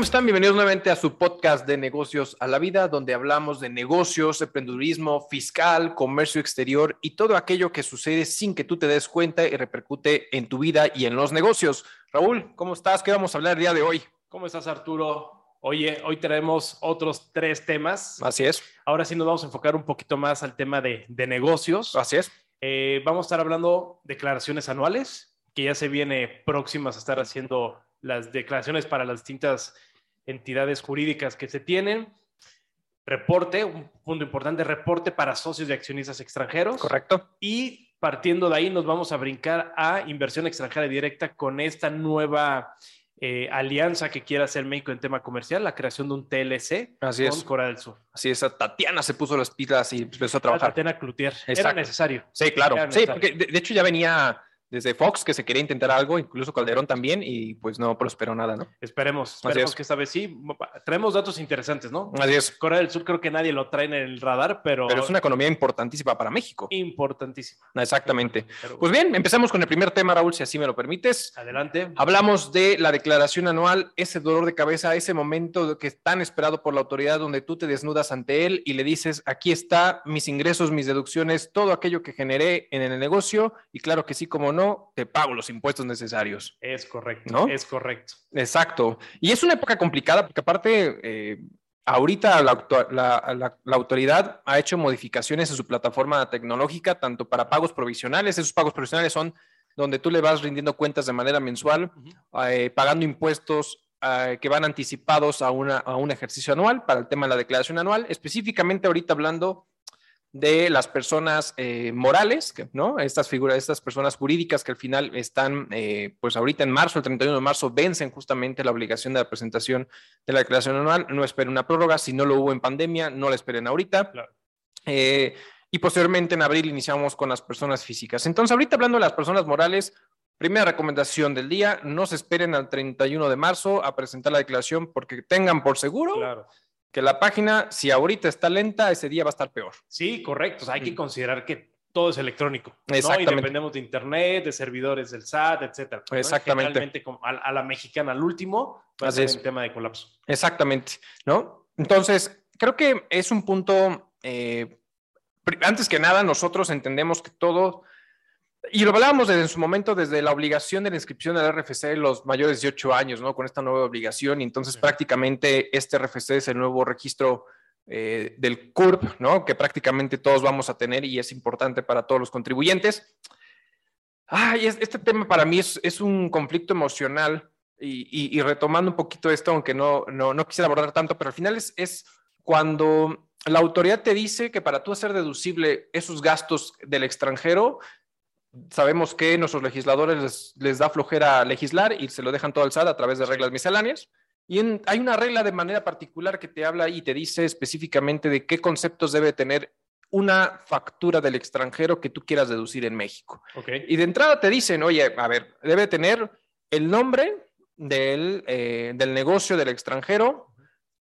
¿Cómo están? Bienvenidos nuevamente a su podcast de negocios a la vida, donde hablamos de negocios, emprendedurismo, fiscal, comercio exterior y todo aquello que sucede sin que tú te des cuenta y repercute en tu vida y en los negocios. Raúl, ¿cómo estás? ¿Qué vamos a hablar el día de hoy? ¿Cómo estás, Arturo? Oye, hoy traemos otros tres temas. Así es. Ahora sí nos vamos a enfocar un poquito más al tema de, de negocios. Así es. Eh, vamos a estar hablando declaraciones anuales, que ya se viene próximas a estar haciendo las declaraciones para las distintas entidades jurídicas que se tienen. Reporte, un punto importante, reporte para socios y accionistas extranjeros. Correcto. Y partiendo de ahí nos vamos a brincar a inversión extranjera directa con esta nueva eh, alianza que quiere hacer México en tema comercial, la creación de un TLC Así con es. Corea del Sur. Así es, Tatiana se puso las pilas y empezó a trabajar. Tatiana Cloutier. Era necesario. Sí, claro. Sí, porque de, de hecho ya venía desde Fox que se quería intentar algo, incluso Calderón también, y pues no prosperó nada, ¿no? Esperemos, esperemos es. que esta vez sí. Traemos datos interesantes, ¿no? Así es. Corea del Sur creo que nadie lo trae en el radar, pero, Pero es una economía importantísima para México. importantísimo. Exactamente. Pero, Pues bien, empezamos con el primer tema, Raúl, si así me lo permites. adelante. Hablamos de la declaración anual, ese dolor de cabeza, ese momento que es tan esperado por la autoridad donde tú te desnudas ante él y le dices, aquí está mis ingresos, mis deducciones, todo aquello que generé en el negocio y claro que sí, como no, te pago los impuestos necesarios. Es correcto, ¿No? es correcto. Exacto. Y es una época complicada porque aparte, eh, ahorita la, auto- la- la- la autoridad ha hecho modificaciones en su plataforma tecnológica, tanto para pagos provisionales, esos pagos provisionales son donde tú le vas rindiendo cuentas de manera mensual, eh, pagando impuestos eh, que van anticipados a, una, a un ejercicio anual para el tema de la declaración anual, específicamente ahorita hablando de las personas eh, morales, ¿no? Estas figuras, estas personas jurídicas que al final están, eh, pues ahorita en marzo, el 31 de marzo, vencen justamente la obligación de la presentación de la declaración anual. No esperen una prórroga, si no lo hubo en pandemia, no la esperen ahorita. Claro. Eh, y posteriormente en abril iniciamos con las personas físicas. Entonces, ahorita hablando de las personas morales, primera recomendación del día, no se esperen al 31 de marzo a presentar la declaración porque tengan por seguro Claro. Que la página, si ahorita está lenta, ese día va a estar peor. Sí, correcto. O sea, hay que considerar que todo es electrónico. ¿no? Exactamente. Y dependemos de internet, de servidores del SAT, etcétera. ¿no? Exactamente. A, a la mexicana, al último, va a ser el tema de colapso. Exactamente, ¿no? Entonces, creo que es un punto, eh, antes que nada, nosotros entendemos que todo, y lo hablábamos en su momento, desde la obligación de la inscripción del RFC de los mayores de 18 años, ¿no? Con esta nueva obligación, y entonces Sí. prácticamente este RFC es el nuevo registro eh, del CURP, ¿no? Que prácticamente todos vamos a tener y es importante para todos los contribuyentes. Ay, es- este tema para mí es, es un conflicto emocional y, y- y retomando un poquito esto, aunque no, no, no quisiera abordar tanto, pero al final es, es cuando la autoridad te dice que para tú hacer deducible esos gastos del extranjero, sabemos que nuestros legisladores les, les da flojera legislar y se lo dejan todo al SAT a través de reglas misceláneas. Y en- hay una regla de manera particular que te habla y te dice específicamente de qué conceptos debe tener una factura del extranjero que tú quieras deducir en México. Y de entrada te dicen, oye, a ver, debe tener el nombre del, eh, del negocio del extranjero,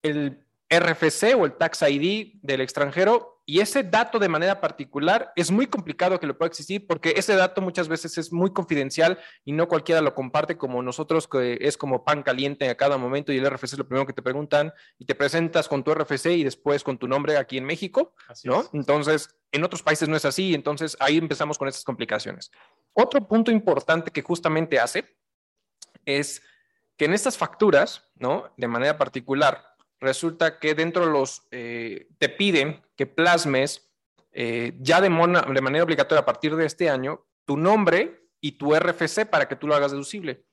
el RFC o el Tax ID del extranjero, y ese dato de manera particular es muy complicado que lo pueda existir porque ese dato muchas veces es muy confidencial y no cualquiera lo comparte como nosotros, que es como pan caliente a cada momento y el RFC es lo primero que te preguntan y te presentas con tu RFC y después con tu nombre aquí en México. Así ¿no? es. Entonces, en otros países no es así, entonces ahí empezamos con estas complicaciones. Otro punto importante que justamente hace es que en estas facturas, ¿no? De manera particular, resulta que dentro de los, eh, te piden que plasmes eh, ya de, mona- de manera obligatoria a partir de este año tu nombre y tu RFC para que tú lo hagas deducible.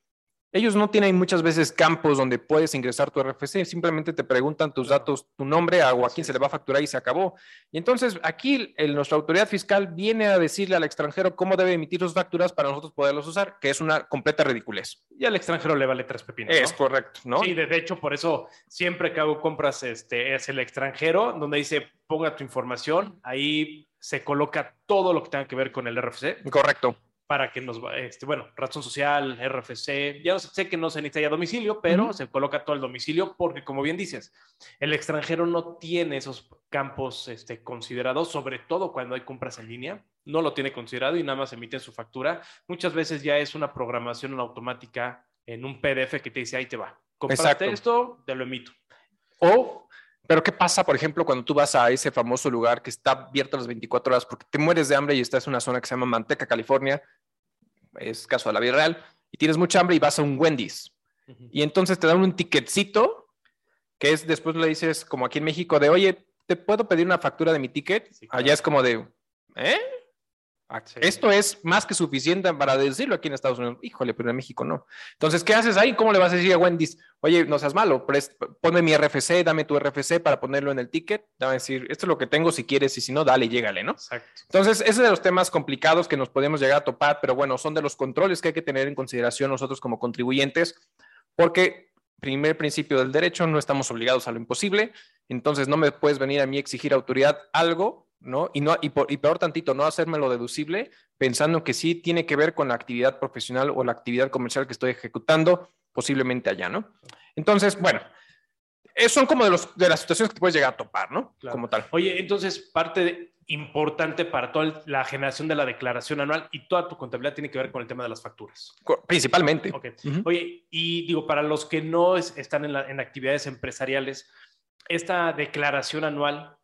Ellos no tienen muchas veces campos donde puedes ingresar tu RFC, simplemente te preguntan tus datos, tu nombre, o a quién se le va a facturar y se acabó. Y entonces aquí el- nuestra autoridad fiscal viene a decirle al extranjero cómo debe emitir sus facturas para nosotros poderlos usar, que es una completa ridiculez. Y al extranjero le vale tres pepinos. Es ¿no? correcto, ¿no? Sí, de, de hecho, por eso siempre que hago compras este, es el extranjero, donde dice ponga tu información, ahí se coloca todo lo que tenga que ver con el RFC Correcto. Para que nos, este, bueno, razón social, RFC, ya no sé, que no se necesita ya domicilio, pero se coloca todo el domicilio porque, como bien dices, el extranjero no tiene esos campos este, considerados, sobre todo cuando hay compras en línea, no lo tiene considerado y nada más emite su factura. Muchas veces ya es una programación automática en un PDF que te dice, ahí te va. Compraste esto, te lo emito. O, pero ¿qué pasa, por ejemplo, cuando tú vas a ese famoso lugar que está abierto las 24 horas porque te mueres de hambre y estás en una zona que se llama Manteca, California, es caso de la vida real, y tienes mucha hambre y vas a un Wendy's. Y entonces te dan un ticketcito que es después le dices, como aquí en México, de oye, ¿te puedo pedir una factura de mi ticket? Allá es como de, ¿eh? Ah, esto es más que suficiente para decirlo aquí en Estados Unidos. Híjole, pero en México no. Entonces, ¿qué haces ahí? ¿Cómo le vas a decir a Wendy's? Oye, no seas malo, ponme mi RFC, dame tu RFC para ponerlo en el ticket. Dame decir, esto es lo que tengo si quieres y si no, dale, llégale, ¿no? Exacto. Entonces, ese es de los temas complicados que nos podemos llegar a topar, pero bueno, son de los controles que hay que tener en consideración nosotros como contribuyentes, porque primer principio del derecho, no estamos obligados a lo imposible. Entonces, no me puedes venir a mí exigir autoridad algo ¿no? Y, no, y, por, y peor tantito, no hacérmelo deducible pensando que sí tiene que ver con la actividad profesional o la actividad comercial que estoy ejecutando, posiblemente allá, ¿no? Entonces, bueno, son como de, los, de las situaciones que te puedes llegar a topar, ¿no? Como tal. Oye, entonces, parte importante para toda la generación de la declaración anual y toda tu contabilidad tiene que ver con el tema de las facturas. Principalmente. Oye, y digo, para los que no están en, en actividades empresariales, esta declaración anual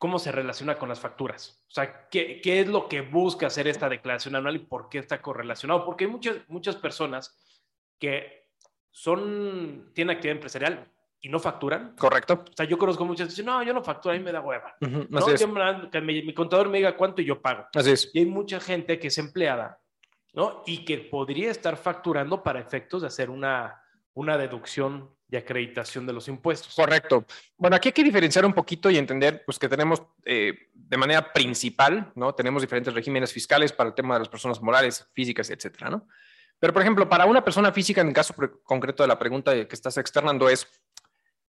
cómo se relaciona con las facturas. O sea, ¿qué, ¿qué, es lo que busca hacer esta declaración anual y por qué está correlacionado? Porque hay muchas, muchas personas que son, tienen actividad empresarial y no facturan. Correcto. O sea, yo conozco muchas que dicen, no, yo no facturo, a mí me da hueva. ¿no? que mi, contador me diga cuánto y yo pago. Así es. Y hay mucha gente que es empleada, ¿no? Y que podría estar facturando para efectos de hacer una, una deducción de acreditación de los impuestos. Correcto. Bueno, aquí hay que diferenciar un poquito y entender pues, que tenemos eh, de manera principal, ¿no? Tenemos diferentes regímenes fiscales para el tema de las personas morales, físicas, etcétera, ¿no? Pero, por ejemplo, para una persona física, en el caso concreto de la pregunta que estás externando, es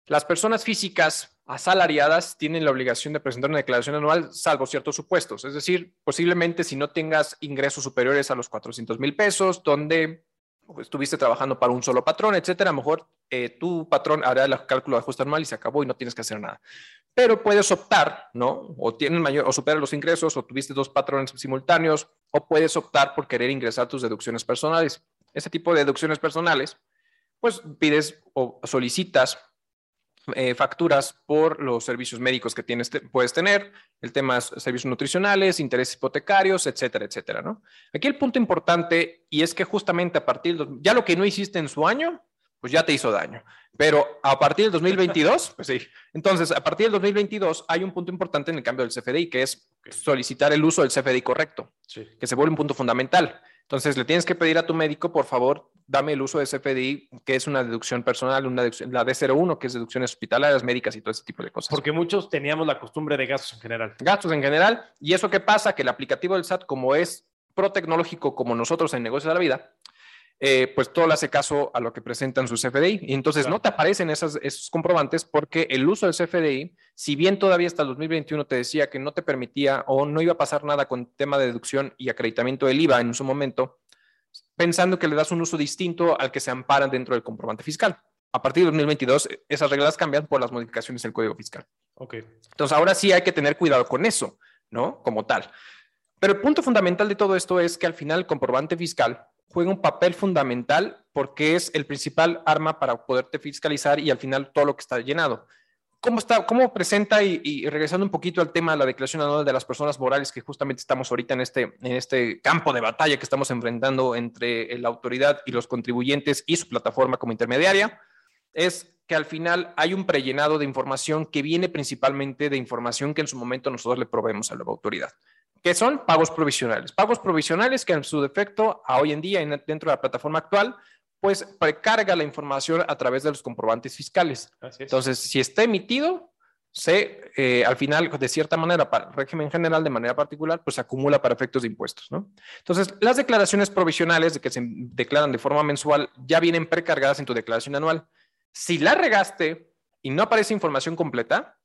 las personas físicas asalariadas tienen la obligación de presentar una declaración anual, salvo ciertos supuestos. Es decir, posiblemente si no tengas ingresos superiores a los 400 mil pesos, donde estuviste trabajando para un solo patrón, etcétera, a lo mejor eh, tu patrón hará el cálculo de ajuste anual y se acabó y no tienes que hacer nada. Pero puedes optar, ¿no? O tienes mayor, o superas los ingresos, o tuviste dos patrones simultáneos, o puedes optar por querer ingresar tus deducciones personales. Ese tipo de deducciones personales, pues pides o solicitas eh, facturas por los servicios médicos que tienes, puedes tener, el tema de servicios nutricionales, intereses hipotecarios, etcétera, etcétera, ¿no? Aquí el punto importante, y es que justamente a partir, de, ya lo que no hiciste en su año, pues ya te hizo daño. Pero a partir del 2022, pues sí. Entonces, a partir del 2022 hay un punto importante en el cambio del CFDI, que es solicitar el uso del CFDI correcto, que se vuelve un punto fundamental. Entonces, le tienes que pedir a tu médico, por favor, dame el uso de CFDI, que es una deducción personal, una la D01, que es deducciones hospitalarias, médicas y todo ese tipo de cosas. Porque muchos teníamos la costumbre de gastos en general. Gastos en general. ¿Y eso qué pasa? Que el aplicativo del SAT, como es pro tecnológico como nosotros en negocios de la vida, eh, pues todo le hace caso a lo que presentan sus CFDI. Y entonces no te aparecen esos comprobantes porque el uso del CFDI, si bien todavía hasta el 2021 te decía que no te permitía o no iba a pasar nada con tema de deducción y acreditamiento del IVA en su momento, pensando que le das un uso distinto al que se amparan dentro del comprobante fiscal. A partir de 2022, esas reglas cambian por las modificaciones del Código Fiscal. Ok. Entonces, ahora sí hay que tener cuidado con eso, ¿no? Como tal. Pero el punto fundamental de todo esto es que al final el comprobante fiscal juega un papel fundamental porque es el principal arma para poderte fiscalizar y al final todo lo que está llenado. ¿Cómo, está, cómo presenta y, regresando un poquito al tema de la declaración anual de las personas morales, que justamente estamos ahorita en este, en este campo de batalla que estamos enfrentando entre la autoridad y los contribuyentes y su plataforma como intermediaria? Es que al final hay un prellenado de información que viene principalmente de información que en su momento nosotros le proveemos a la autoridad que son pagos provisionales. Pagos provisionales que en su defecto, a hoy en día, dentro de la plataforma actual, pues precarga la información a través de los comprobantes fiscales. Entonces, si está emitido, se, eh, al final, de cierta manera, para el régimen general, de manera particular, pues se acumula para efectos de impuestos, ¿no? Entonces, las declaraciones provisionales de que se declaran de forma mensual ya vienen precargadas en tu declaración anual. Si la regaste y no aparece información completa,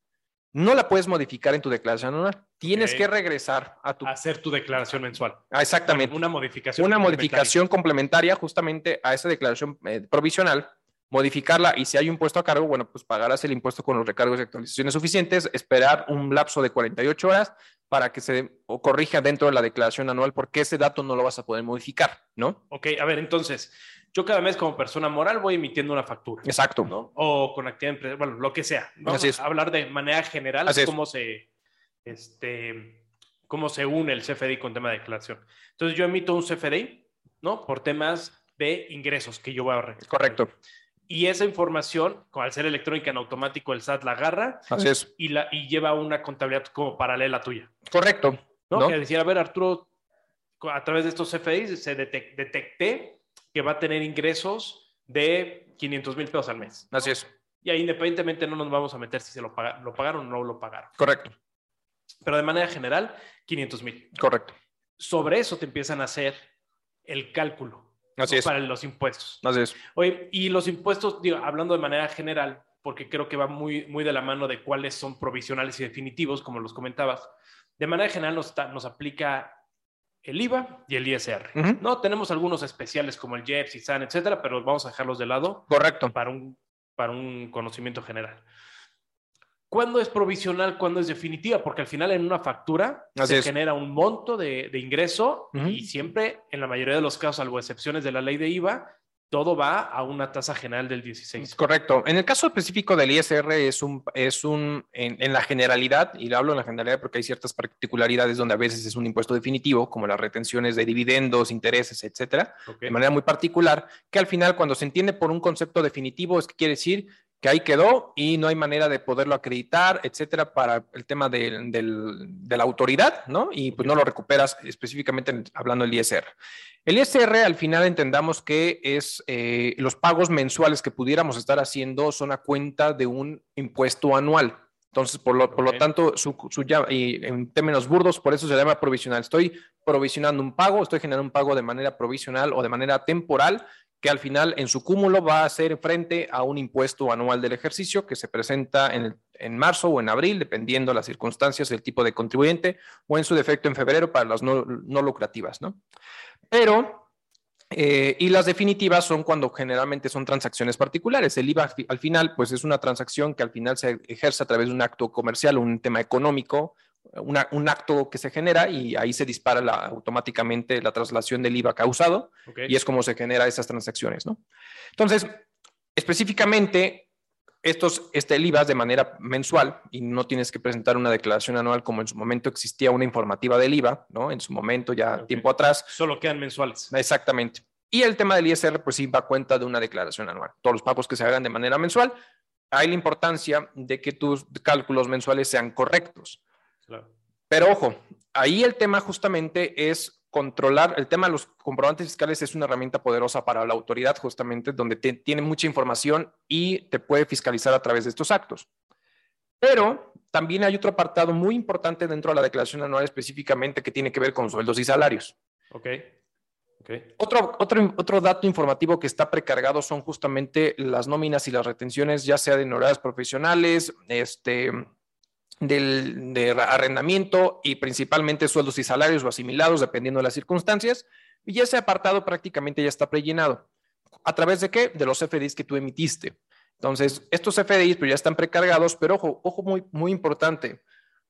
no la puedes modificar en tu declaración anual. Tienes que regresar a tu... Hacer tu declaración mensual. Ah, exactamente. Una modificación. Una modificación complementaria justamente a esa declaración eh, provisional, modificarla y si hay un impuesto a cargo, bueno, pues pagarás el impuesto con los recargos y actualizaciones suficientes, esperar un lapso de 48 horas para que se corrija dentro de la declaración anual porque ese dato no lo vas a poder modificar, ¿no? Ok, a ver, entonces, yo cada mes como persona moral voy emitiendo una factura. Exacto. ¿no? O con actividad empresarial, bueno, lo que sea. Vamos Así es. hablar de manera general Así es. cómo se, este, cómo se une el CFDI con tema de declaración. Entonces yo emito un CFDI, ¿no? Por temas de ingresos que yo voy a registrar. Correcto. Y esa información, al ser electrónica en automático, el SAT la agarra Así es. y, la, y lleva una contabilidad como paralela tuya. Correcto. ¿no? ¿no? Que decir, a ver, Arturo, a través de estos CFDIs se detec- detecté que va a tener ingresos de 500 mil pesos al mes. Así es. Y ahí independientemente no nos vamos a meter si se lo, paga- lo pagaron o no lo pagaron. Correcto. Pero de manera general, 500 mil. Correcto. Sobre eso te empiezan a hacer el cálculo Así ¿no? es. para los impuestos. Así es. Oye, y los impuestos, digo, hablando de manera general, porque creo que va muy, muy de la mano de cuáles son provisionales y definitivos, como los comentabas. De manera general nos, nos aplica el IVA y el ISR. No, tenemos algunos especiales como el JEPS y SAN, etcétera, pero vamos a dejarlos de lado Correcto. para un, para un conocimiento general. ¿Cuándo es provisional? ¿Cuándo es definitiva? Porque al final en una factura Así se es. genera un monto de, de ingreso y siempre, en la mayoría de los casos, salvo excepciones de la ley de IVA, todo va a una tasa general del 16. Correcto. En el caso específico del ISR es un, es un, en, en la generalidad, y lo hablo en la generalidad porque hay ciertas particularidades donde a veces es un impuesto definitivo, como las retenciones de dividendos, intereses, etcétera, de manera muy particular, que al final cuando se entiende por un concepto definitivo es que quiere decir que ahí quedó y no hay manera de poderlo acreditar, etcétera, para el tema del- de la autoridad, ¿no? Y pues no lo recuperas específicamente en- hablando del ISR. El ISR al final entendamos que es eh, los pagos mensuales que pudiéramos estar haciendo son a cuenta de un impuesto anual. Entonces, por lo, por lo tanto, su, su y en términos burdos, por eso se llama provisional. Estoy provisionando un pago, estoy generando un pago de manera provisional o de manera temporal que al final en su cúmulo va a ser frente a un impuesto anual del ejercicio que se presenta en, el- en marzo o en abril, dependiendo las circunstancias del tipo de contribuyente, o en su defecto en febrero para las no, no lucrativas, ¿no? Pero, eh, y las definitivas son cuando generalmente son transacciones particulares. El IVA al final, pues es una transacción que al final se ejerce a través de un acto comercial, un tema económico, una- un acto que se genera y ahí se dispara la- automáticamente la traslación del IVA causado y es como se genera esas transacciones, ¿no? Entonces, específicamente, estos, este, el IVA es de manera mensual y no tienes que presentar una declaración anual como en su momento existía una informativa del IVA, ¿no? En su momento, ya tiempo atrás, Solo quedan mensuales. exactamente. Y el tema del ISR, pues sí va a cuenta de una declaración anual. Todos los pagos que se hagan de manera mensual, hay la importancia de que tus cálculos mensuales sean correctos. Claro. Pero ojo, ahí el tema justamente es controlar, el tema de los comprobantes fiscales es una herramienta poderosa para la autoridad justamente donde te- tiene mucha información y te puede fiscalizar a través de estos actos. Pero también hay otro apartado muy importante dentro de la declaración anual específicamente que tiene que ver con sueldos y salarios. Ok. Ok. Otro, otro, otro dato informativo que está precargado son justamente las nóminas y las retenciones, ya sea de honorarios profesionales, este, del, de arrendamiento y principalmente sueldos y salarios o asimilados, dependiendo de las circunstancias. Y ese apartado prácticamente ya está prellenado. ¿A través de qué? De los FDIs que tú emitiste. Entonces, estos FDIs pues, ya están precargados, pero ojo, ojo muy, muy importante.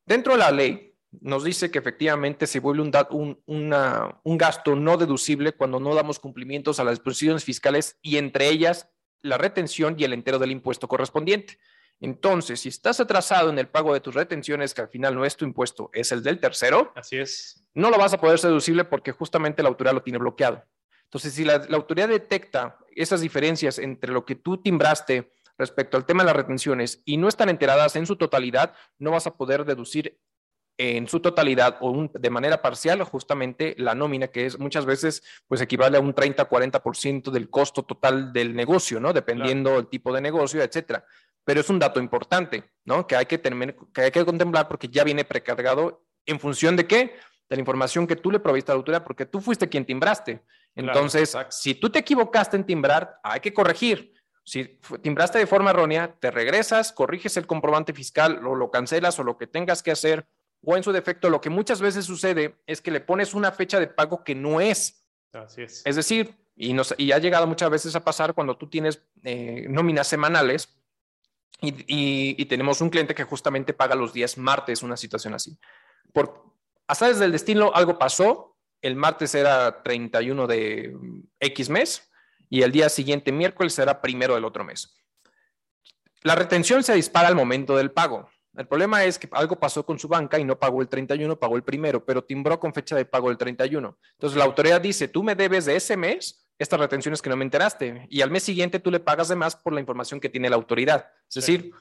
Dentro de la ley nos dice que efectivamente se vuelve un, una- un gasto no deducible cuando no damos cumplimientos a las disposiciones fiscales y entre ellas la retención y el entero del impuesto correspondiente. Entonces, si estás atrasado en el pago de tus retenciones, que al final no es tu impuesto, es el del tercero, Así es. no lo vas a poder deducible porque justamente la autoridad lo tiene bloqueado. Entonces, si la, la autoridad detecta esas diferencias entre lo que tú timbraste respecto al tema de las retenciones y no están enteradas en su totalidad, no vas a poder deducir en su totalidad o un- de manera parcial justamente la nómina, que es muchas veces pues equivale a un 30-40% del costo total del negocio, ¿no? Dependiendo el tipo de negocio, etcétera. Pero es un dato importante, ¿no? Que hay que, tener, que hay que contemplar porque ya viene precargado en función de qué? De la información que tú le proviste a la autoridad, porque tú fuiste quien timbraste. Entonces, si tú te equivocaste en timbrar, hay que corregir. Si timbraste de forma errónea, te regresas, corriges el comprobante fiscal o lo cancelas o lo que tengas que hacer, o en su defecto, lo que muchas veces sucede es que le pones una fecha de pago que no es. Así es. Es decir, y, nos, y ha llegado muchas veces a pasar cuando tú tienes eh, nóminas semanales y, tenemos un cliente que justamente paga los días martes, una situación así. Por azares del destino, algo pasó. El martes era 31 de X mes y el día siguiente, miércoles, será primero del otro mes. La retención se dispara al momento del pago. El problema es que algo pasó con su banca y no pagó el 31, pagó el primero, pero timbró con fecha de pago el 31. Entonces la autoridad dice, tú me debes de ese mes estas retenciones que no me enteraste y al mes siguiente tú le pagas de más por la información que tiene la autoridad. Es decir,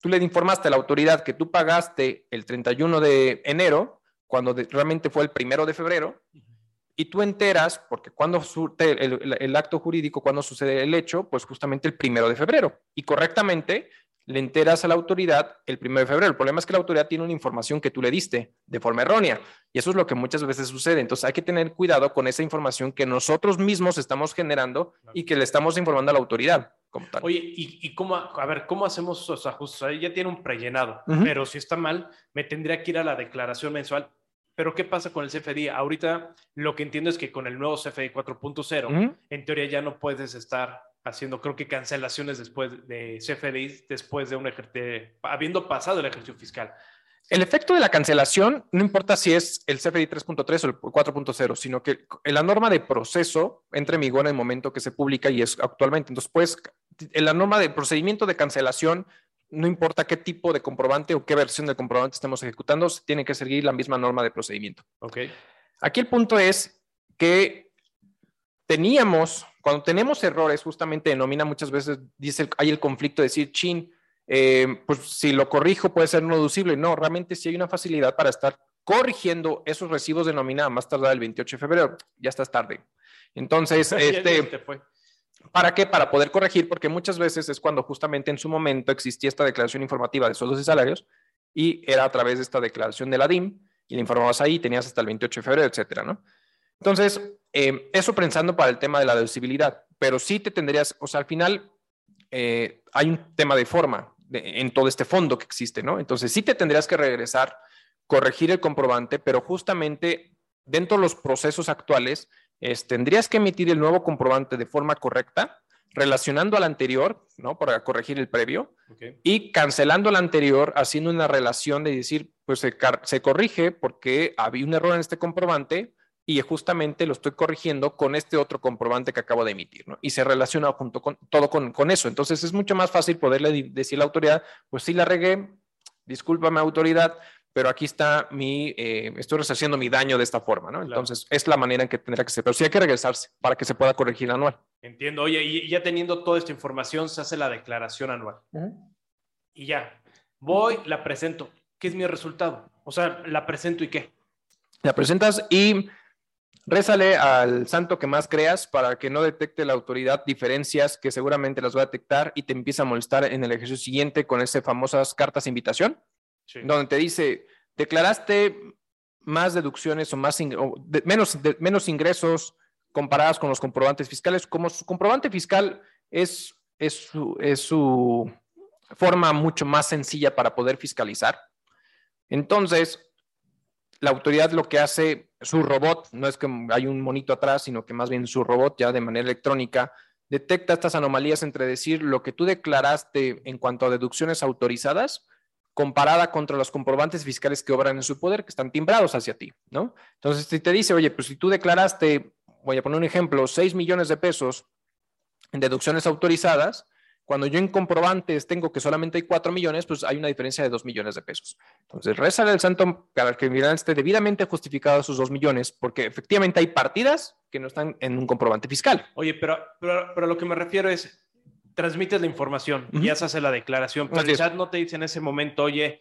tú le informaste a la autoridad que tú pagaste el 31 de enero cuando realmente fue el primero de febrero y tú enteras, porque cuando el, el, acto jurídico, cuando sucede el hecho, pues justamente el primero de febrero. Y correctamente le enteras a la autoridad el 1 de febrero. El problema es que la autoridad tiene una información que tú le diste de forma errónea y eso es lo que muchas veces sucede. Entonces hay que tener cuidado con esa información que nosotros mismos estamos generando y que le estamos informando a la autoridad. Como tal. Oye, ¿y, cómo, a ver, cómo hacemos esos ajustes? Ahí ya tiene un prellenado, pero si está mal, me tendría que ir a la declaración mensual. Pero ¿qué pasa con el CFDI? Ahorita lo que entiendo es que con el nuevo CFDI 4.0, en teoría ya no puedes estar haciendo, creo que cancelaciones después de CFDI, después de un ejercicio, habiendo pasado el ejercicio fiscal. El efecto de la cancelación no importa si es el CFDI 3.3 o el 4.0, sino que la norma de proceso entra en vigor en el momento que se publica y es actualmente. Entonces, pues, la norma de procedimiento de cancelación, no importa qué tipo de comprobante o qué versión del comprobante estemos ejecutando, tiene que seguir la misma norma de procedimiento. Ok. Aquí el punto es que teníamos cuando tenemos errores, justamente denomina muchas veces, dice, hay el conflicto de decir, chin, eh, pues si lo corrijo puede ser no deducible. No, realmente sí hay una facilidad para estar corrigiendo esos recibos de nómina más tardar el 28 de febrero. Ya estás tarde. Entonces, este, ¿para qué? Para poder corregir, porque muchas veces es cuando justamente en su momento existía esta declaración informativa de sueldos y salarios y era a través de esta declaración de la DIM y le informabas ahí, tenías hasta el 28 de febrero, etcétera, ¿no? Entonces, eh, eso pensando para el tema de la deducibilidad, pero sí te tendrías, o sea, al final eh, hay un tema de forma en todo este fondo que existe, ¿no? Entonces, sí te tendrías que regresar, corregir el comprobante, pero justamente dentro de los procesos actuales, tendrías que emitir el nuevo comprobante de forma correcta, relacionando al anterior, ¿no? Para corregir el previo, y cancelando al anterior, haciendo una relación de decir, pues se, se corrige porque había un error en este comprobante, y justamente lo estoy corrigiendo con este otro comprobante que acabo de emitir, ¿no? Y se relaciona junto con todo con, eso. Entonces es mucho más fácil poderle decir a la autoridad, pues sí la regué, discúlpame autoridad, pero aquí está mi, eh, estoy resarciendo mi daño de esta forma, ¿no? Entonces es la manera en que tendrá que ser, pero sí hay que regresarse para que se pueda corregir anual. Entiendo. Oye, y ya teniendo toda esta información, se hace la declaración anual. Y ya, voy, la presento. ¿Qué es mi resultado? O sea, la presento y qué. La presentas y Rézale al santo que más creas para que no detecte la autoridad diferencias que seguramente las va a detectar y te empieza a molestar en el ejercicio siguiente con esas famosas cartas de invitación, donde te dice, declaraste más deducciones o, más menos, menos ingresos comparadas con los comprobantes fiscales. Como su comprobante fiscal es, es, su, es su forma mucho más sencilla para poder fiscalizar. Entonces, la autoridad lo que hace, su robot, no es que hay un monito atrás, sino que más bien su robot ya de manera electrónica detecta estas anomalías entre decir lo que tú declaraste en cuanto a deducciones autorizadas comparada contra los comprobantes fiscales que obran en su poder, que están timbrados hacia ti, ¿no? Entonces, si te dice, oye, pues si tú declaraste, voy a poner un ejemplo, 6 millones de pesos en deducciones autorizadas, cuando yo en comprobantes tengo que solamente hay 4 millones, pues hay una diferencia de 2 millones de pesos. Entonces, reza el santo para que el esté debidamente justificado esos 2 millones, porque efectivamente hay partidas que no están en un comprobante fiscal. Oye, pero, pero, lo que me refiero es, transmites la información, y ya se hace la declaración, pero el chat no te dice en ese momento, oye,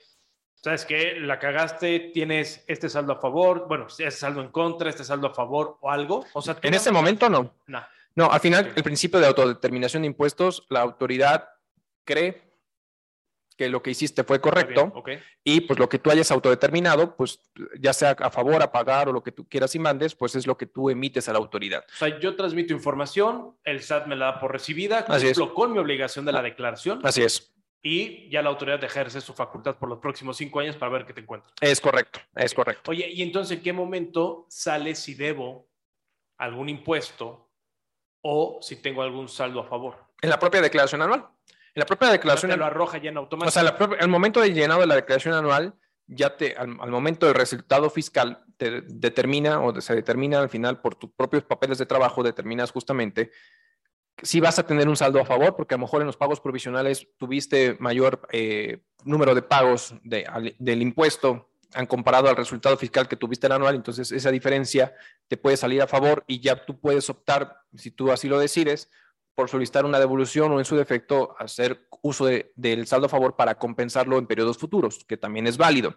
¿sabes qué? La cagaste, tienes este saldo a favor, bueno, este saldo en contra, este saldo a favor o algo. O sea, en ese momento no. No. No, al final, el principio de autodeterminación de impuestos, la autoridad cree que lo que hiciste fue correcto y pues lo que tú hayas autodeterminado, pues ya sea a favor, a pagar o lo que tú quieras y mandes, pues es lo que tú emites a la autoridad. O sea, yo transmito información, el SAT me la da por recibida, cumplo con mi obligación de la declaración. Así es. Y ya la autoridad ejerce su facultad por los próximos cinco años para ver qué te encuentras. Es correcto, es correcto. Oye, ¿y entonces en qué momento sale si debo algún impuesto o si tengo algún saldo a favor. En la propia declaración anual. En la propia declaración. anual. lo arroja ya en automático. O sea, el momento de llenado de la declaración anual, ya te, al, momento del resultado fiscal, te determina o se determina al final por tus propios papeles de trabajo, determinas justamente si vas a tener un saldo a favor, porque a lo mejor en los pagos provisionales tuviste mayor eh, número de pagos del impuesto han comparado al resultado fiscal que tuviste el anual, entonces esa diferencia te puede salir a favor y ya tú puedes optar, si tú así lo decides, por solicitar una devolución o en su defecto hacer uso del saldo a favor para compensarlo en periodos futuros, que también es válido.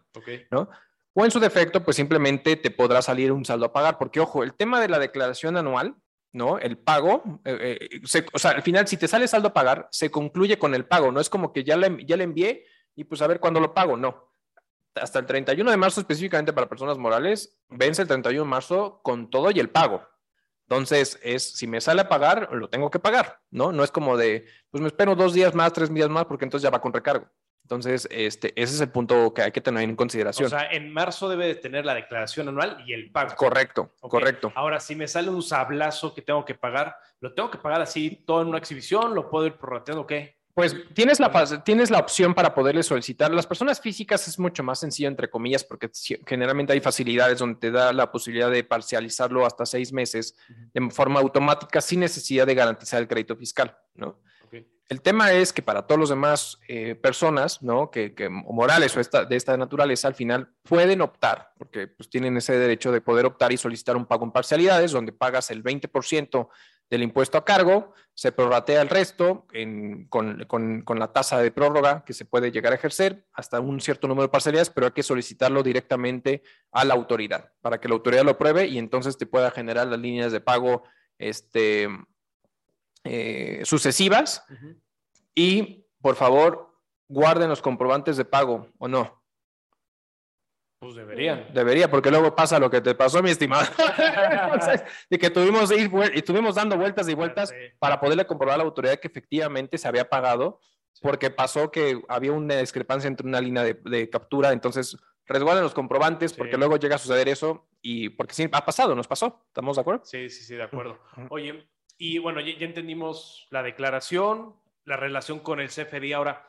¿no? O en su defecto, pues simplemente te podrá salir un saldo a pagar, porque ojo, el tema de la declaración anual ¿no? El pago, eh, eh, o sea, al final, si te sale saldo a pagar, se concluye con el pago, no es como que ya le, ya le envié y pues a ver cuándo lo pago, no. Hasta el 31 de marzo específicamente para personas morales, vence el 31 de marzo con todo y el pago. Entonces, es, si me sale a pagar, lo tengo que pagar, ¿no? No es como de, pues me espero dos días más, tres días más, porque entonces ya va con recargo. Entonces, este, ese es el punto que hay que tener en consideración. O sea, en marzo debe de tener la declaración anual y el pago. Correcto, correcto. Ahora, si me sale un sablazo que tengo que pagar, ¿lo tengo que pagar así todo en una exhibición? ¿Lo puedo ir prorrateando o qué? Pues tienes la, tienes la opción para poderle solicitar. Las personas físicas es mucho más sencillo, entre comillas, porque generalmente hay facilidades donde te da la posibilidad de parcializarlo hasta seis meses de forma automática sin necesidad de garantizar el crédito fiscal, ¿no? El tema es que para todos los demás eh, personas, ¿no? Que, morales o esta, de esta naturaleza, al final pueden optar, porque pues, tienen ese derecho de poder optar y solicitar un pago en parcialidades, donde pagas el 20% del impuesto a cargo, se prorratea el resto con, la tasa de prórroga que se puede llegar a ejercer hasta un cierto número de parcialidades, pero hay que solicitarlo directamente a la autoridad para que la autoridad lo apruebe y entonces te pueda generar las líneas de pago este, eh, sucesivas y por favor guarden los comprobantes de pago o no. Pues deberían. Debería, porque luego pasa lo que te pasó, mi estimado. de que tuvimos ir y estuvimos dando vueltas y vueltas para poderle comprobar a la autoridad que efectivamente se había pagado, porque pasó que había una discrepancia entre una línea de, captura, entonces resguarden los comprobantes, porque luego llega a suceder eso y porque sí, ha pasado, nos pasó, ¿estamos de acuerdo? Sí, sí, sí, de acuerdo. Oye, y bueno, ya, entendimos la declaración, la relación con el CFDI. Ahora,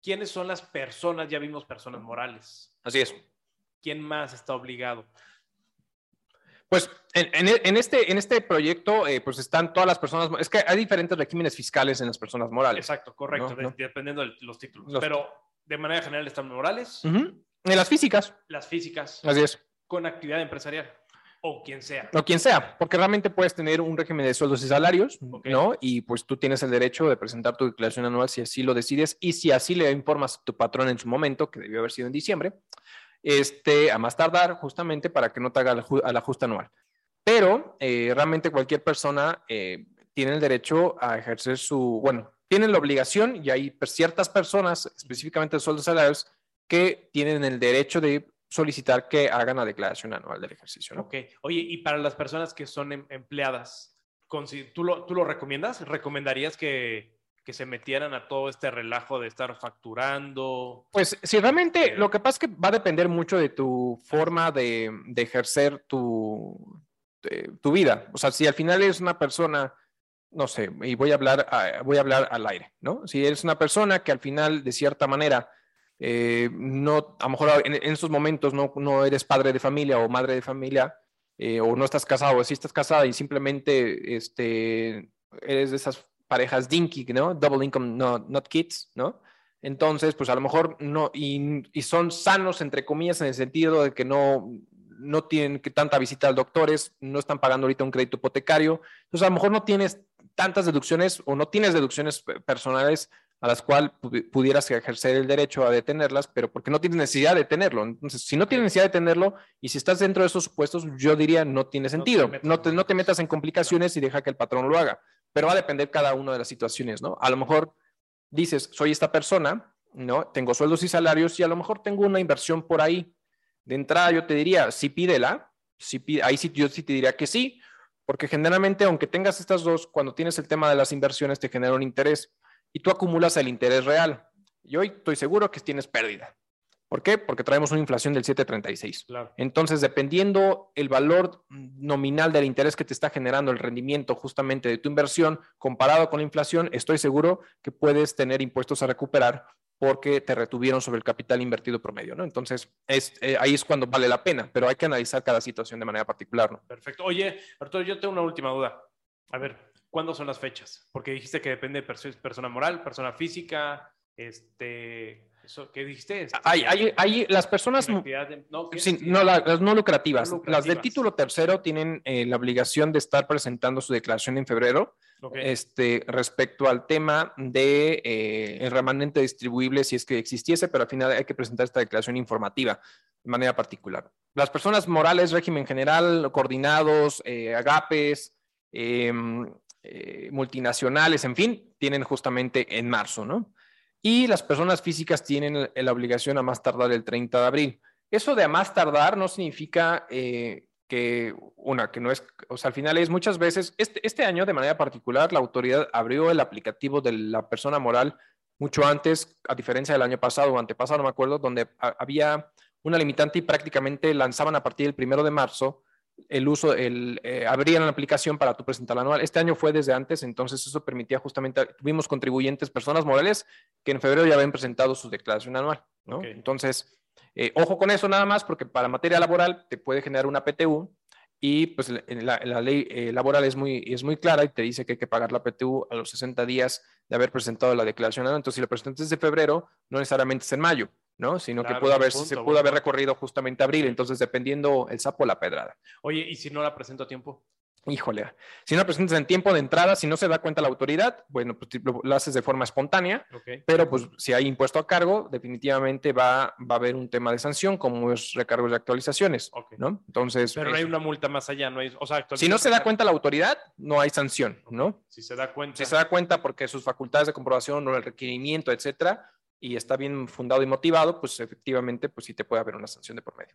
¿quiénes son las personas? Ya vimos personas morales. Así es. ¿Quién más está obligado? Pues en, este, en este proyecto, eh, pues están todas las personas, es que hay diferentes regímenes fiscales en las personas morales. Exacto, correcto, dependiendo de los títulos. Pero de manera general están morales. En las físicas. Las físicas. Así es. Con actividad empresarial. O quien sea. O quien sea, porque realmente puedes tener un régimen de sueldos y salarios, ¿no? Y pues tú tienes el derecho de presentar tu declaración anual si así lo decides y si así le informas a tu patrón en su momento, que debió haber sido en diciembre, este, a más tardar, justamente para que no te haga el ajuste anual. Pero eh, realmente cualquier persona eh, tiene el derecho a ejercer su, bueno, tienen la obligación y hay ciertas personas, específicamente sueldos salarios, que tienen el derecho de solicitar que hagan la declaración anual del ejercicio. Ok. Oye, y para las personas que son em, empleadas, ¿tú lo, ¿tú lo recomiendas? ¿Recomendarías que, que, se metieran a todo este relajo de estar facturando? Pues si realmente, eh, lo que pasa es que va a depender mucho de tu forma de, de ejercer tu, tu vida. O sea, si al final eres una persona no sé, y voy a hablar, voy a hablar al aire, ¿no? Si eres una persona que al final, de cierta manera, eh, no, a lo mejor en, esos momentos no, no, eres padre de familia o madre de familia, eh, o no estás casado, o si estás casada y simplemente este, eres de esas parejas dinky, ¿no? Double income, no, not kids, ¿no? Entonces, pues a lo mejor no, y, y, son sanos, entre comillas, en el sentido de que no, no tienen que tanta visita al doctores, no están pagando ahorita un crédito hipotecario. Entonces, a lo mejor no tienes tantas deducciones o no tienes deducciones personales a las cuales pudieras ejercer el derecho a detenerlas, pero porque no tienes necesidad de tenerlo. Entonces, si no tienes necesidad de tenerlo y si estás dentro de esos supuestos, yo diría no tiene sentido. No te, no te, metas en complicaciones y deja que el patrón lo haga. Pero va a depender cada una de las situaciones, ¿no? A lo mejor dices, soy esta persona, ¿no? Tengo sueldos y salarios y a lo mejor tengo una inversión por ahí. De entrada yo te diría, sí pídela, sí ahí sí yo sí te diría que sí, porque generalmente aunque tengas estas dos, cuando tienes el tema de las inversiones te genera un interés y tú acumulas el interés real. Y hoy estoy seguro que tienes pérdida. ¿Por qué? Porque traemos una inflación del 7,36. Entonces, dependiendo el valor nominal del interés que te está generando el rendimiento justamente de tu inversión comparado con la inflación, estoy seguro que puedes tener impuestos a recuperar porque te retuvieron sobre el capital invertido promedio, ¿no? Entonces, es, eh, ahí es cuando vale la pena, pero hay que analizar cada situación de manera particular, ¿no? Perfecto. Oye, Arturo, yo tengo una última duda. A ver, ¿cuándo son las fechas? Porque dijiste que depende de persona moral, persona física, este, ¿Qué dijiste? Hay, hay, hay, las personas no, las no lucrativas. Las del título tercero tienen eh, la obligación de estar presentando su declaración en febrero este, respecto al tema de eh, el remanente distribuible si es que existiese, pero al final hay que presentar esta declaración informativa de manera particular. Las personas morales, régimen general, coordinados, eh, agapes, em, multinacionales, en fin, tienen justamente en marzo, ¿no? Y las personas físicas tienen la obligación a más tardar el 30 de abril. Eso de a más tardar no significa eh, que, una, que no es, o sea, al final es muchas veces, este, este año de manera particular, la autoridad abrió el aplicativo de la persona moral mucho antes, a diferencia del año pasado o antepasado, no me acuerdo, donde había una limitante y prácticamente lanzaban a partir del primero de marzo el uso, el, eh, abrían la aplicación para tu presentar anual. Este año fue desde antes, entonces eso permitía justamente, tuvimos contribuyentes, personas morales, que en febrero ya habían presentado su declaración anual, ¿no? Entonces, eh, ojo con eso nada más, porque para materia laboral te puede generar una PTU y pues la, ley eh, laboral es muy, es muy clara y te dice que hay que pagar la PTU a los 60 días de haber presentado la declaración anual. Entonces, si lo presentas de febrero, no necesariamente es en mayo. ¿No? Sino que pudo haber, se pudo haber recorrido justamente abril, entonces dependiendo el sapo la pedrada. Oye, ¿y si no la presento a tiempo? Híjole, si no la presentas en tiempo de entrada, si no se da cuenta la autoridad, bueno, pues lo, haces de forma espontánea, pero pues si hay impuesto a cargo, definitivamente va, va a haber un tema de sanción, como es recargos de actualizaciones, ¿no? Entonces... Pero no hay una multa más allá, no hay... O sea, si no se da cuenta la autoridad, no hay sanción, ¿no? Si se da cuenta... Si se da cuenta porque sus facultades de comprobación o el requerimiento, etcétera, y está bien fundado y motivado, pues efectivamente, pues sí te puede haber una sanción de por medio.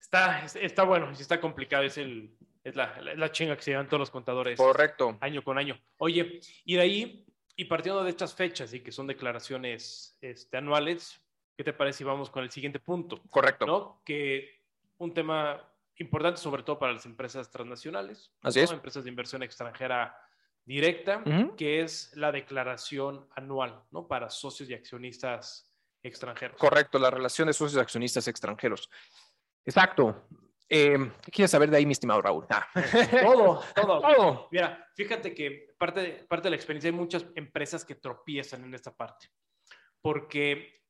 Está, está bueno, sí está complicado, es, el, es la, la, chinga que se llevan todos los contadores. Correcto. Año con año. Oye, y de ahí, y partiendo de estas fechas y que son declaraciones este, anuales, ¿qué te parece si vamos con el siguiente punto? Correcto. ¿no? Que un tema importante sobre todo para las empresas transnacionales. Así es. Empresas de inversión extranjera directa, que es la declaración anual, ¿no? Para socios y accionistas extranjeros. Correcto, la relación de socios y accionistas extranjeros. Exacto. Em, ¿Qué quieres saber de ahí, mi estimado Raúl? Ah. Todo, todo, todo. Mira, fíjate que parte de, parte de la experiencia hay muchas empresas que tropiezan en esta parte, porque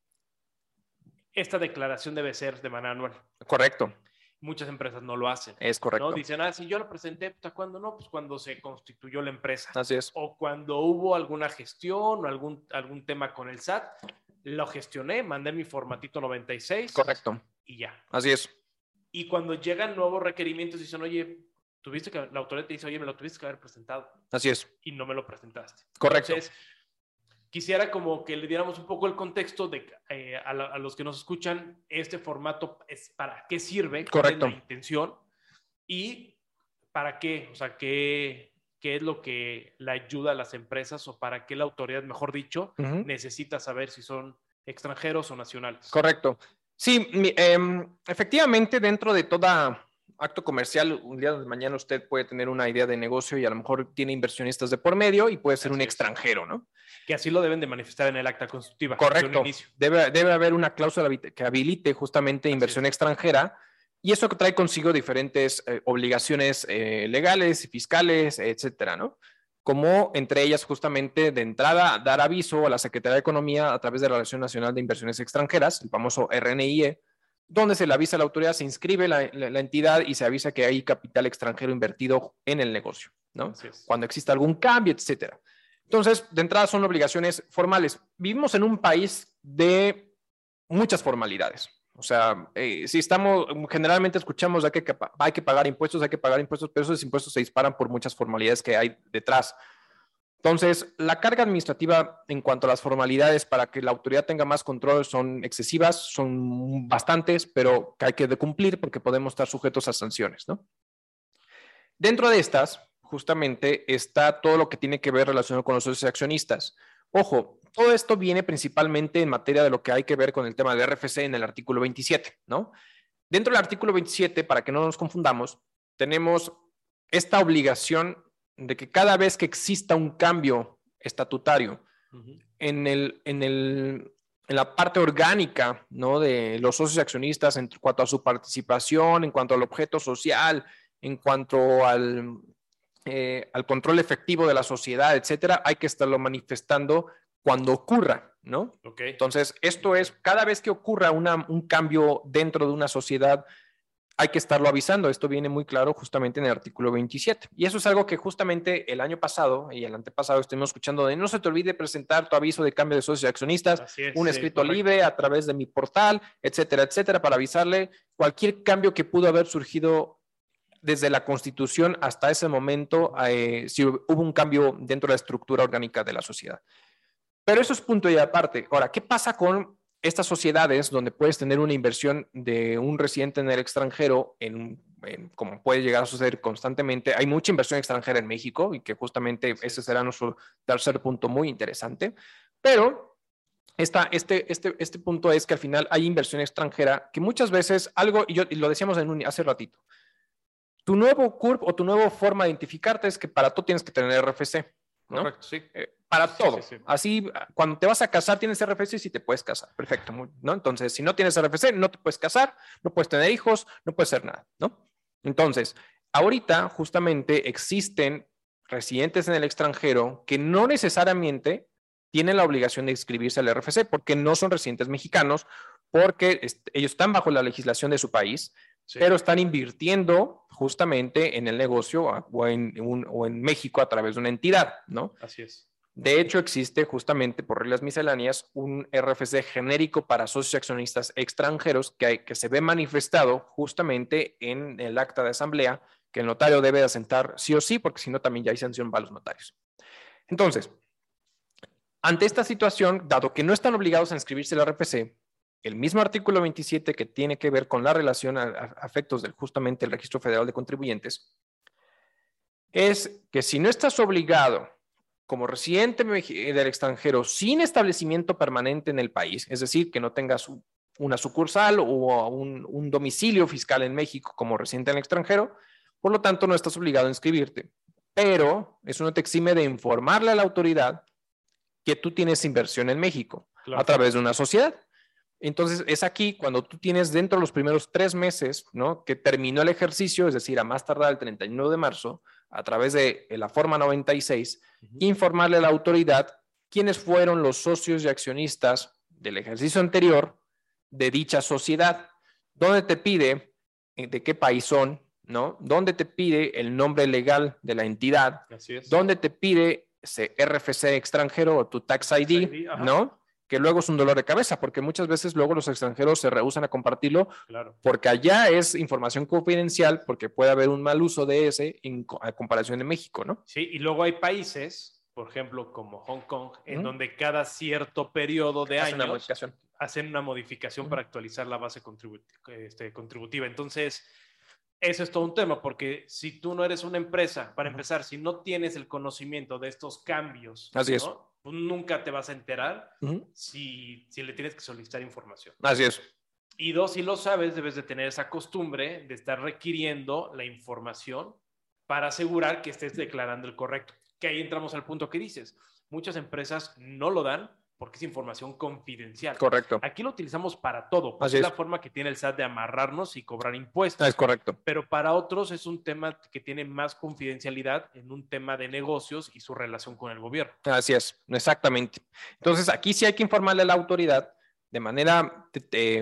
esta declaración debe ser de manera anual. Correcto muchas empresas no lo hacen. Es correcto. ¿no? Dicen, ah, si yo lo presenté, ¿hasta cuándo no? Pues cuando se constituyó la empresa. Así es. O cuando hubo alguna gestión o algún, algún tema con el SAT, lo gestioné, mandé mi formatito 96. Correcto. Y ya. Así es. Y cuando llegan nuevos requerimientos, dicen, oye, tuviste que, la autoridad te dice, oye, me lo tuviste que haber presentado. Así es. Y no me lo presentaste. Correcto. Entonces, quisiera como que le diéramos un poco el contexto de eh, a, los que nos escuchan, este formato es para qué sirve, Correcto. la intención y para qué, o sea, qué, qué es lo que le ayuda a las empresas o para qué la autoridad, mejor dicho, necesita saber si son extranjeros o nacionales. Correcto. Sí, em, efectivamente, dentro de toda acto comercial, un día de mañana usted puede tener una idea de negocio y a lo mejor tiene inversionistas de por medio y puede ser un extranjero, ¿no? Que así lo deben de manifestar en el acta constitutiva. Correcto. Debe, debe haber una cláusula que habilite justamente inversión extranjera y eso trae consigo diferentes eh, obligaciones eh, legales, fiscales, etcétera, ¿no? Como entre ellas justamente de entrada dar aviso a la Secretaría de Economía a través de la Relación Nacional de Inversiones Extranjeras, el famoso RNIE, donde se le avisa a la autoridad, se inscribe la, entidad y se avisa que hay capital extranjero invertido en el negocio, ¿no? Cuando exista algún cambio, etcétera. Entonces, de entrada son obligaciones formales. Vivimos en un país de muchas formalidades. O sea, eh, si estamos, generalmente escuchamos que hay que pagar impuestos, hay que pagar impuestos, pero esos impuestos se disparan por muchas formalidades que hay detrás. Entonces, la carga administrativa en cuanto a las formalidades para que la autoridad tenga más control son excesivas, son bastantes, pero que hay que cumplir porque podemos estar sujetos a sanciones, ¿no? Dentro de estas, justamente, está todo lo que tiene que ver relacionado con los socios accionistas. Ojo, todo esto viene principalmente en materia de lo que hay que ver con el tema de RFC en el artículo 27, ¿no? Dentro del artículo 27, para que no nos confundamos, tenemos esta obligación de que cada vez que exista un cambio estatutario en, el, en, el, en la parte orgánica ¿no? de los socios accionistas en cuanto a su participación, en cuanto al objeto social, en cuanto al, eh, al control efectivo de la sociedad, etcétera, hay que estarlo manifestando cuando ocurra, ¿no? Okay. Entonces, esto es, cada vez que ocurra una, un cambio dentro de una sociedad, hay que estarlo avisando. Esto viene muy claro justamente en el artículo 27. Y eso es algo que justamente el año pasado y el antepasado estuvimos escuchando de no se te olvide presentar tu aviso de cambio de socios y accionistas, es, un sí, escrito correcto. libre a través de mi portal, etcétera, etcétera, para avisarle cualquier cambio que pudo haber surgido desde la constitución hasta ese momento, eh, si hubo un cambio dentro de la estructura orgánica de la sociedad. Pero eso es punto y aparte. Ahora, ¿qué pasa con estas sociedades donde puedes tener una inversión de un residente en el extranjero, en, en- como puede llegar a suceder constantemente? Hay mucha inversión extranjera en México y que justamente ese será nuestro tercer punto muy interesante. Pero esta, este, este, este punto es que al final hay inversión extranjera que muchas veces algo, y, yo, y lo decíamos en un, hace ratito, tu nuevo CURP o tu nueva forma de identificarte es que para todo tienes que tener RFC, ¿no? Correcto, sí. Eh, para todo. sí, sí. Así, ah, cuando te vas a casar, tienes RFC y sí te puedes casar. Perfecto, ¿no? Entonces, si no tienes RFC, no te puedes casar, no puedes tener hijos, no puedes hacer nada, ¿no? Entonces, ahorita justamente existen residentes en el extranjero que no necesariamente tienen la obligación de inscribirse al RFC porque no son residentes mexicanos, porque ellos están bajo la legislación de su país, Sí. pero están invirtiendo justamente en el negocio a- o en, un- o en México a través de una entidad, ¿no? Así es. De hecho, existe justamente por reglas misceláneas un RFC genérico para socios y accionistas extranjeros que, se ve manifestado justamente en el acta de asamblea que el notario debe de asentar sí o sí, porque si no también ya hay sanción para los notarios. Entonces, ante esta situación, dado que no están obligados a inscribirse al RFC, el mismo artículo 27 que tiene que ver con la relación a, a efectos del justamente el Registro Federal de Contribuyentes, es que si no estás obligado como residente meji- del extranjero sin establecimiento permanente en el país, es decir, que no tengas u- una sucursal o un, un domicilio fiscal en México como residente en el extranjero, por lo tanto no estás obligado a inscribirte. Pero eso no te exime de informarle a la autoridad que tú tienes inversión en México Claro. a través de una sociedad. Entonces, es aquí cuando tú tienes dentro de los primeros tres meses, ¿no? Que terminó el ejercicio, es decir, a más tardar el 31 de marzo, a través de eh, la forma 96, Ujú. informarle a la autoridad quiénes fueron los socios y accionistas del ejercicio anterior de dicha sociedad, donde te pide eh, de qué país son, ¿no? Donde te pide el nombre legal de la entidad, Así es. donde te pide ese RFC extranjero o tu Tax ID. ¿no? Que luego es un dolor de cabeza, porque muchas veces luego los extranjeros se rehusan a compartirlo Claro. porque allá es información confidencial, porque puede haber un mal uso de ese en a comparación de México, ¿no? Sí, y luego hay países, por ejemplo, como Hong Kong, en donde cada cierto periodo de Hace una años modificación. hacen una modificación para actualizar la base contribu- este, contributiva. Entonces, eso es todo un tema, porque si tú no eres una empresa, para empezar, si no tienes el conocimiento de estos cambios, Así es. Pues nunca te vas a enterar si, si le tienes que solicitar información. Así es. Y dos, si lo sabes, debes de tener esa costumbre de estar requiriendo la información para asegurar que estés declarando el correcto. Que ahí entramos al punto que dices. Muchas empresas no lo dan porque es información confidencial. Correcto. Aquí lo utilizamos para todo. porque Así es es. la forma que tiene el SAT de amarrarnos y cobrar impuestos. Es correcto. Pero para otros es un tema que tiene más confidencialidad en un tema de negocios y su relación con el gobierno. Así es, exactamente. Entonces, aquí sí hay que informarle a la autoridad de manera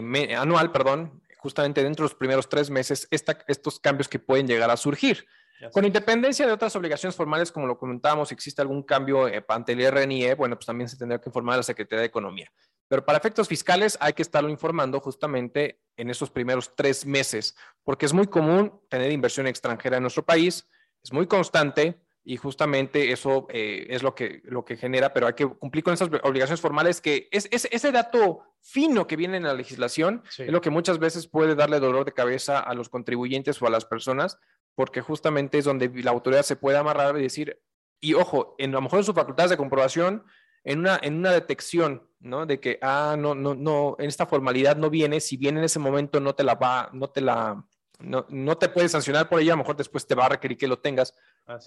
me- anual, perdón, justamente dentro de los primeros tres meses, esta- estos cambios que pueden llegar a surgir. Con independencia de otras obligaciones formales, como lo comentábamos, si existe algún cambio eh, ante el RNIE, bueno, pues también se tendrá que informar a la Secretaría de Economía. Pero para efectos fiscales hay que estarlo informando justamente en esos primeros tres meses, porque es muy común tener inversión extranjera en nuestro país, es muy constante y justamente eso eh, es lo que, lo que genera, pero hay que cumplir con esas obligaciones formales que es, es- ese dato fino que viene en la legislación Sí. es lo que muchas veces puede darle dolor de cabeza a los contribuyentes o a las personas, porque justamente es donde la autoridad se puede amarrar y decir, y ojo, en, a lo mejor en sus facultades de comprobación, en una, en una detección, ¿no? De que, ah, no, no, no, en esta formalidad no viene, si viene en ese momento no te la va, no te la, no, no te puede sancionar por ella, a lo mejor después te va a requerir que lo tengas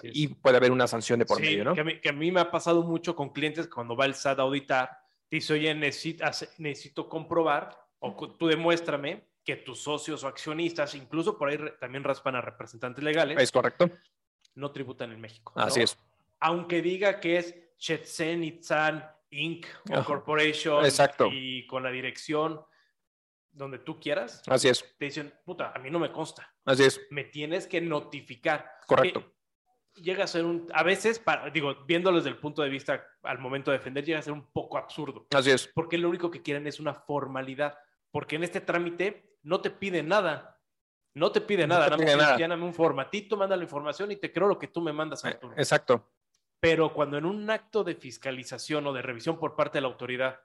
y puede haber una sanción de por Sí, medio, ¿no? que, a mí, que a mí me ha pasado mucho con clientes que cuando va el SAT a auditar, te dice, oye, necesito, necesito comprobar, o tú demuéstrame que tus socios o accionistas, incluso por ahí re- también raspan a representantes legales, Es correcto. no tributan en México. Así ¿no? es. Aunque diga que es Shenzhen Itzan Inc. o. Corporation Exacto. y con la dirección donde tú quieras, Así es. te dicen, puta, a mí no me consta. Así es. Me tienes que notificar. Correcto. Que llega a ser un, a veces, para, digo, viéndolo desde el punto de vista al momento de defender, llega a ser un poco absurdo. Así es. Porque lo único que quieren es una formalidad. Porque en este trámite no te pide nada. No te pide No nada. te nada pide lléname un formatito, manda la información y te creo lo que tú me mandas, Arturo. Exacto. Pero cuando en un acto de fiscalización o de revisión por parte de la autoridad,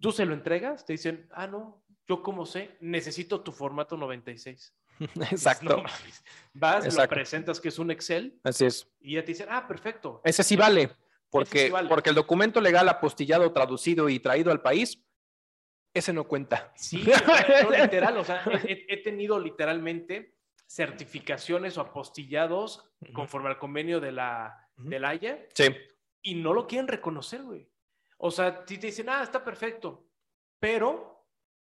tú se lo entregas, te dicen, ah, no, yo como sé, necesito tu formato 96. Dices, Exacto. "No mames". Vas, lo presentas que es un Excel Así es. y ya te dicen, ah, perfecto. Ese sí vale. Porque, sí vale. porque el documento legal apostillado, traducido y traído al país, ese no cuenta. Sí, no, literal, o sea, he, tenido literalmente certificaciones o apostillados conforme al convenio de la, del Haya Sí. y no lo quieren reconocer, güey. O sea, si te dicen, ah, está perfecto, pero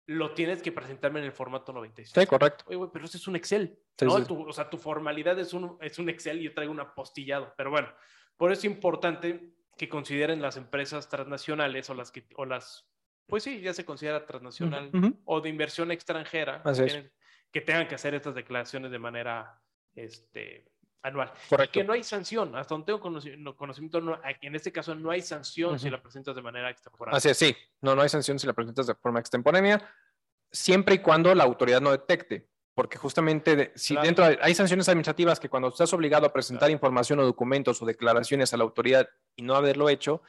lo tienes que presentarme en el formato 96. Sí, correcto. Oye, güey, pero ese es un Excel, Sí, ¿no? sí. Tu- o sea, tu formalidad es un, es un Excel y yo traigo un apostillado. Pero bueno, por eso es importante que consideren las empresas transnacionales o las que, o las, pues sí, ya se considera transnacional o de inversión extranjera que, es. tienen- que tengan que hacer estas declaraciones de manera este, anual. Correcto. Que no hay sanción, hasta donde tengo conoci- no- conocimiento, no, en este caso no hay sanción si la presentas de manera extemporánea. Así es, sí. No, no hay sanción si la presentas de forma extemporánea, siempre y cuando la autoridad no detecte. Porque justamente de- si Claro. dentro de- hay sanciones administrativas que cuando estás obligado a presentar Claro. información o documentos o declaraciones a la autoridad y no haberlo hecho,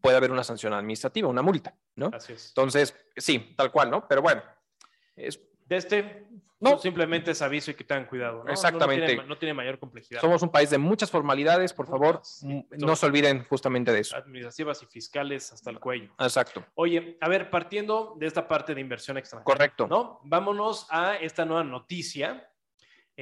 puede haber una sanción administrativa, una multa, ¿no? Así es. Entonces, sí, tal cual, ¿no? Pero bueno, es- De este, No. simplemente es aviso y que tengan cuidado. ¿no? Exactamente. No, tiene, no tiene mayor complejidad. somos un país de muchas formalidades, por favor, Muchas. m- Sí, no se olviden justamente de eso. Administrativas y fiscales hasta el cuello. Exacto, Oye, a ver, partiendo de esta parte de inversión extranjera. correcto. ¿no? Vámonos a esta nueva noticia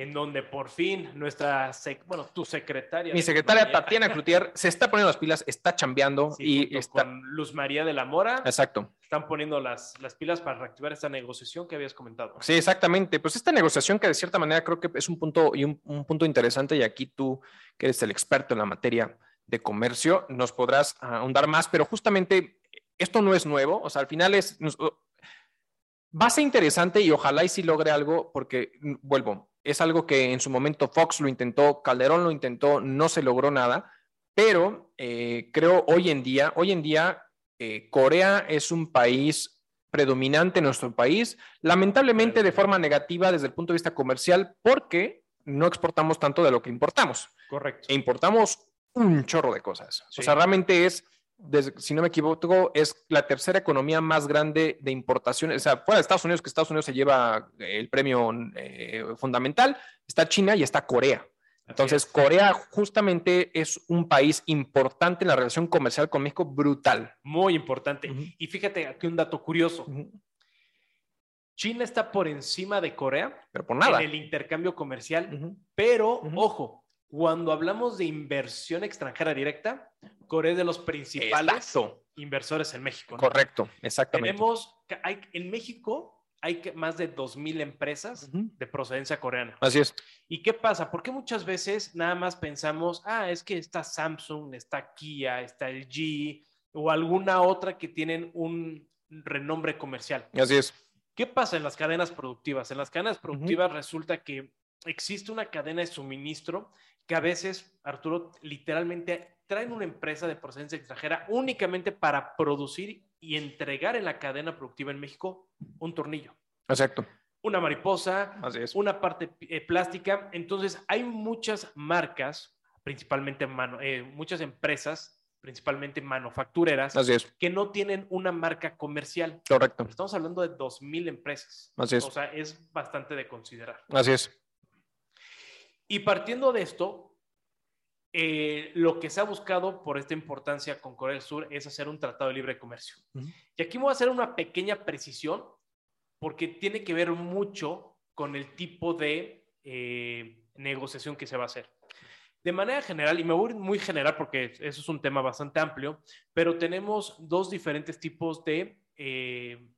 en donde por fin nuestra, sec- bueno, tu secretaria. Mi secretaria Tatiana Cloutier se está poniendo las pilas, está chambeando sí, y está... con Luz María de la Mora, Exacto. están poniendo las, las pilas para reactivar esta negociación que habías comentado. Sí, exactamente. Pues esta negociación que de cierta manera creo que es un punto y un, un punto interesante y aquí tú, que eres el experto en la materia de comercio, nos podrás ahondar más, pero justamente esto no es nuevo, o sea, al final es... nos- va a ser interesante y ojalá y sí logre algo porque, mm, vuelvo, es algo que en su momento Fox lo intentó, Calderón lo intentó, no se logró nada, pero eh, creo hoy en día, hoy en día eh, Corea es un país predominante en nuestro país, lamentablemente de forma negativa desde el punto de vista comercial, porque no exportamos tanto de lo que importamos. Correcto. E importamos un chorro de cosas. Sí. O sea, realmente es, desde- si no me equivoco, es la tercera economía más grande de importaciones. O sea, fuera de Estados Unidos, que Estados Unidos se lleva eh, el premio eh, fundamental, está China y está Corea. Entonces, es. Corea justamente es un país importante en la relación comercial con México, brutal. Muy importante. Y fíjate aquí un dato curioso. China está por encima de Corea Pero por nada. en el intercambio comercial, pero ojo, cuando hablamos de inversión extranjera directa, Corea es de los principales Exacto. inversores en México. ¿no? Correcto, exactamente. Tenemos, hay, en México hay más de 2.000 empresas Ujú. de procedencia coreana. Así es. ¿Y qué pasa? Porque muchas veces nada más pensamos, ah, es que está Samsung, está Kia, está LG o alguna otra que tienen un renombre comercial. Así es. ¿Qué pasa en las cadenas productivas? En las cadenas productivas resulta que existe una cadena de suministro que a veces, Arturo, literalmente traen una empresa de procedencia extranjera únicamente para producir y entregar en la cadena productiva en México un tornillo, Exacto. una mariposa, Así es. una parte eh, plástica. Entonces, hay muchas marcas, principalmente mano- eh, muchas empresas, principalmente manufactureras, Así es. que no tienen una marca comercial. Correcto. Estamos hablando de 2.000 empresas. Así es. O sea, es bastante de considerar. Así es. Y partiendo de esto, eh, lo que se ha buscado por esta importancia con Corea del Sur es hacer un tratado de libre comercio. Y aquí voy a hacer una pequeña precisión porque tiene que ver mucho con el tipo de eh, negociación que se va a hacer. De manera general, y me voy muy general porque eso es un tema bastante amplio, pero tenemos dos diferentes tipos de, eh,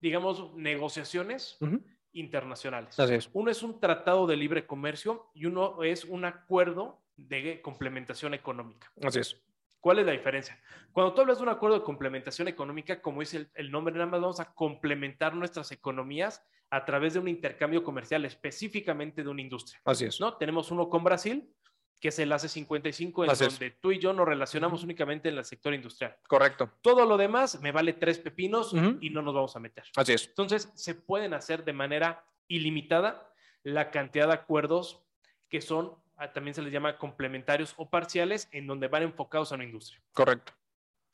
digamos, negociaciones Ujú. Internacionales. Así es. Uno es un tratado de libre comercio y uno es un acuerdo de complementación económica. Así es. ¿Cuál es la diferencia? Cuando tú hablas de un acuerdo de complementación económica, como dice el, el, nombre, nada más vamos a complementar nuestras economías a través de un intercambio comercial específicamente de una industria. Así es. ¿no? Tenemos uno con Brasil, que es el ACE 55, en Así es. donde tú y yo nos relacionamos únicamente en el sector industrial. Correcto. Todo lo demás me vale tres pepinos y no nos vamos a meter. Así es. Entonces, se pueden hacer de manera ilimitada la cantidad de acuerdos que son, ah, también se les llama complementarios o parciales, en donde van enfocados a una industria. Correcto.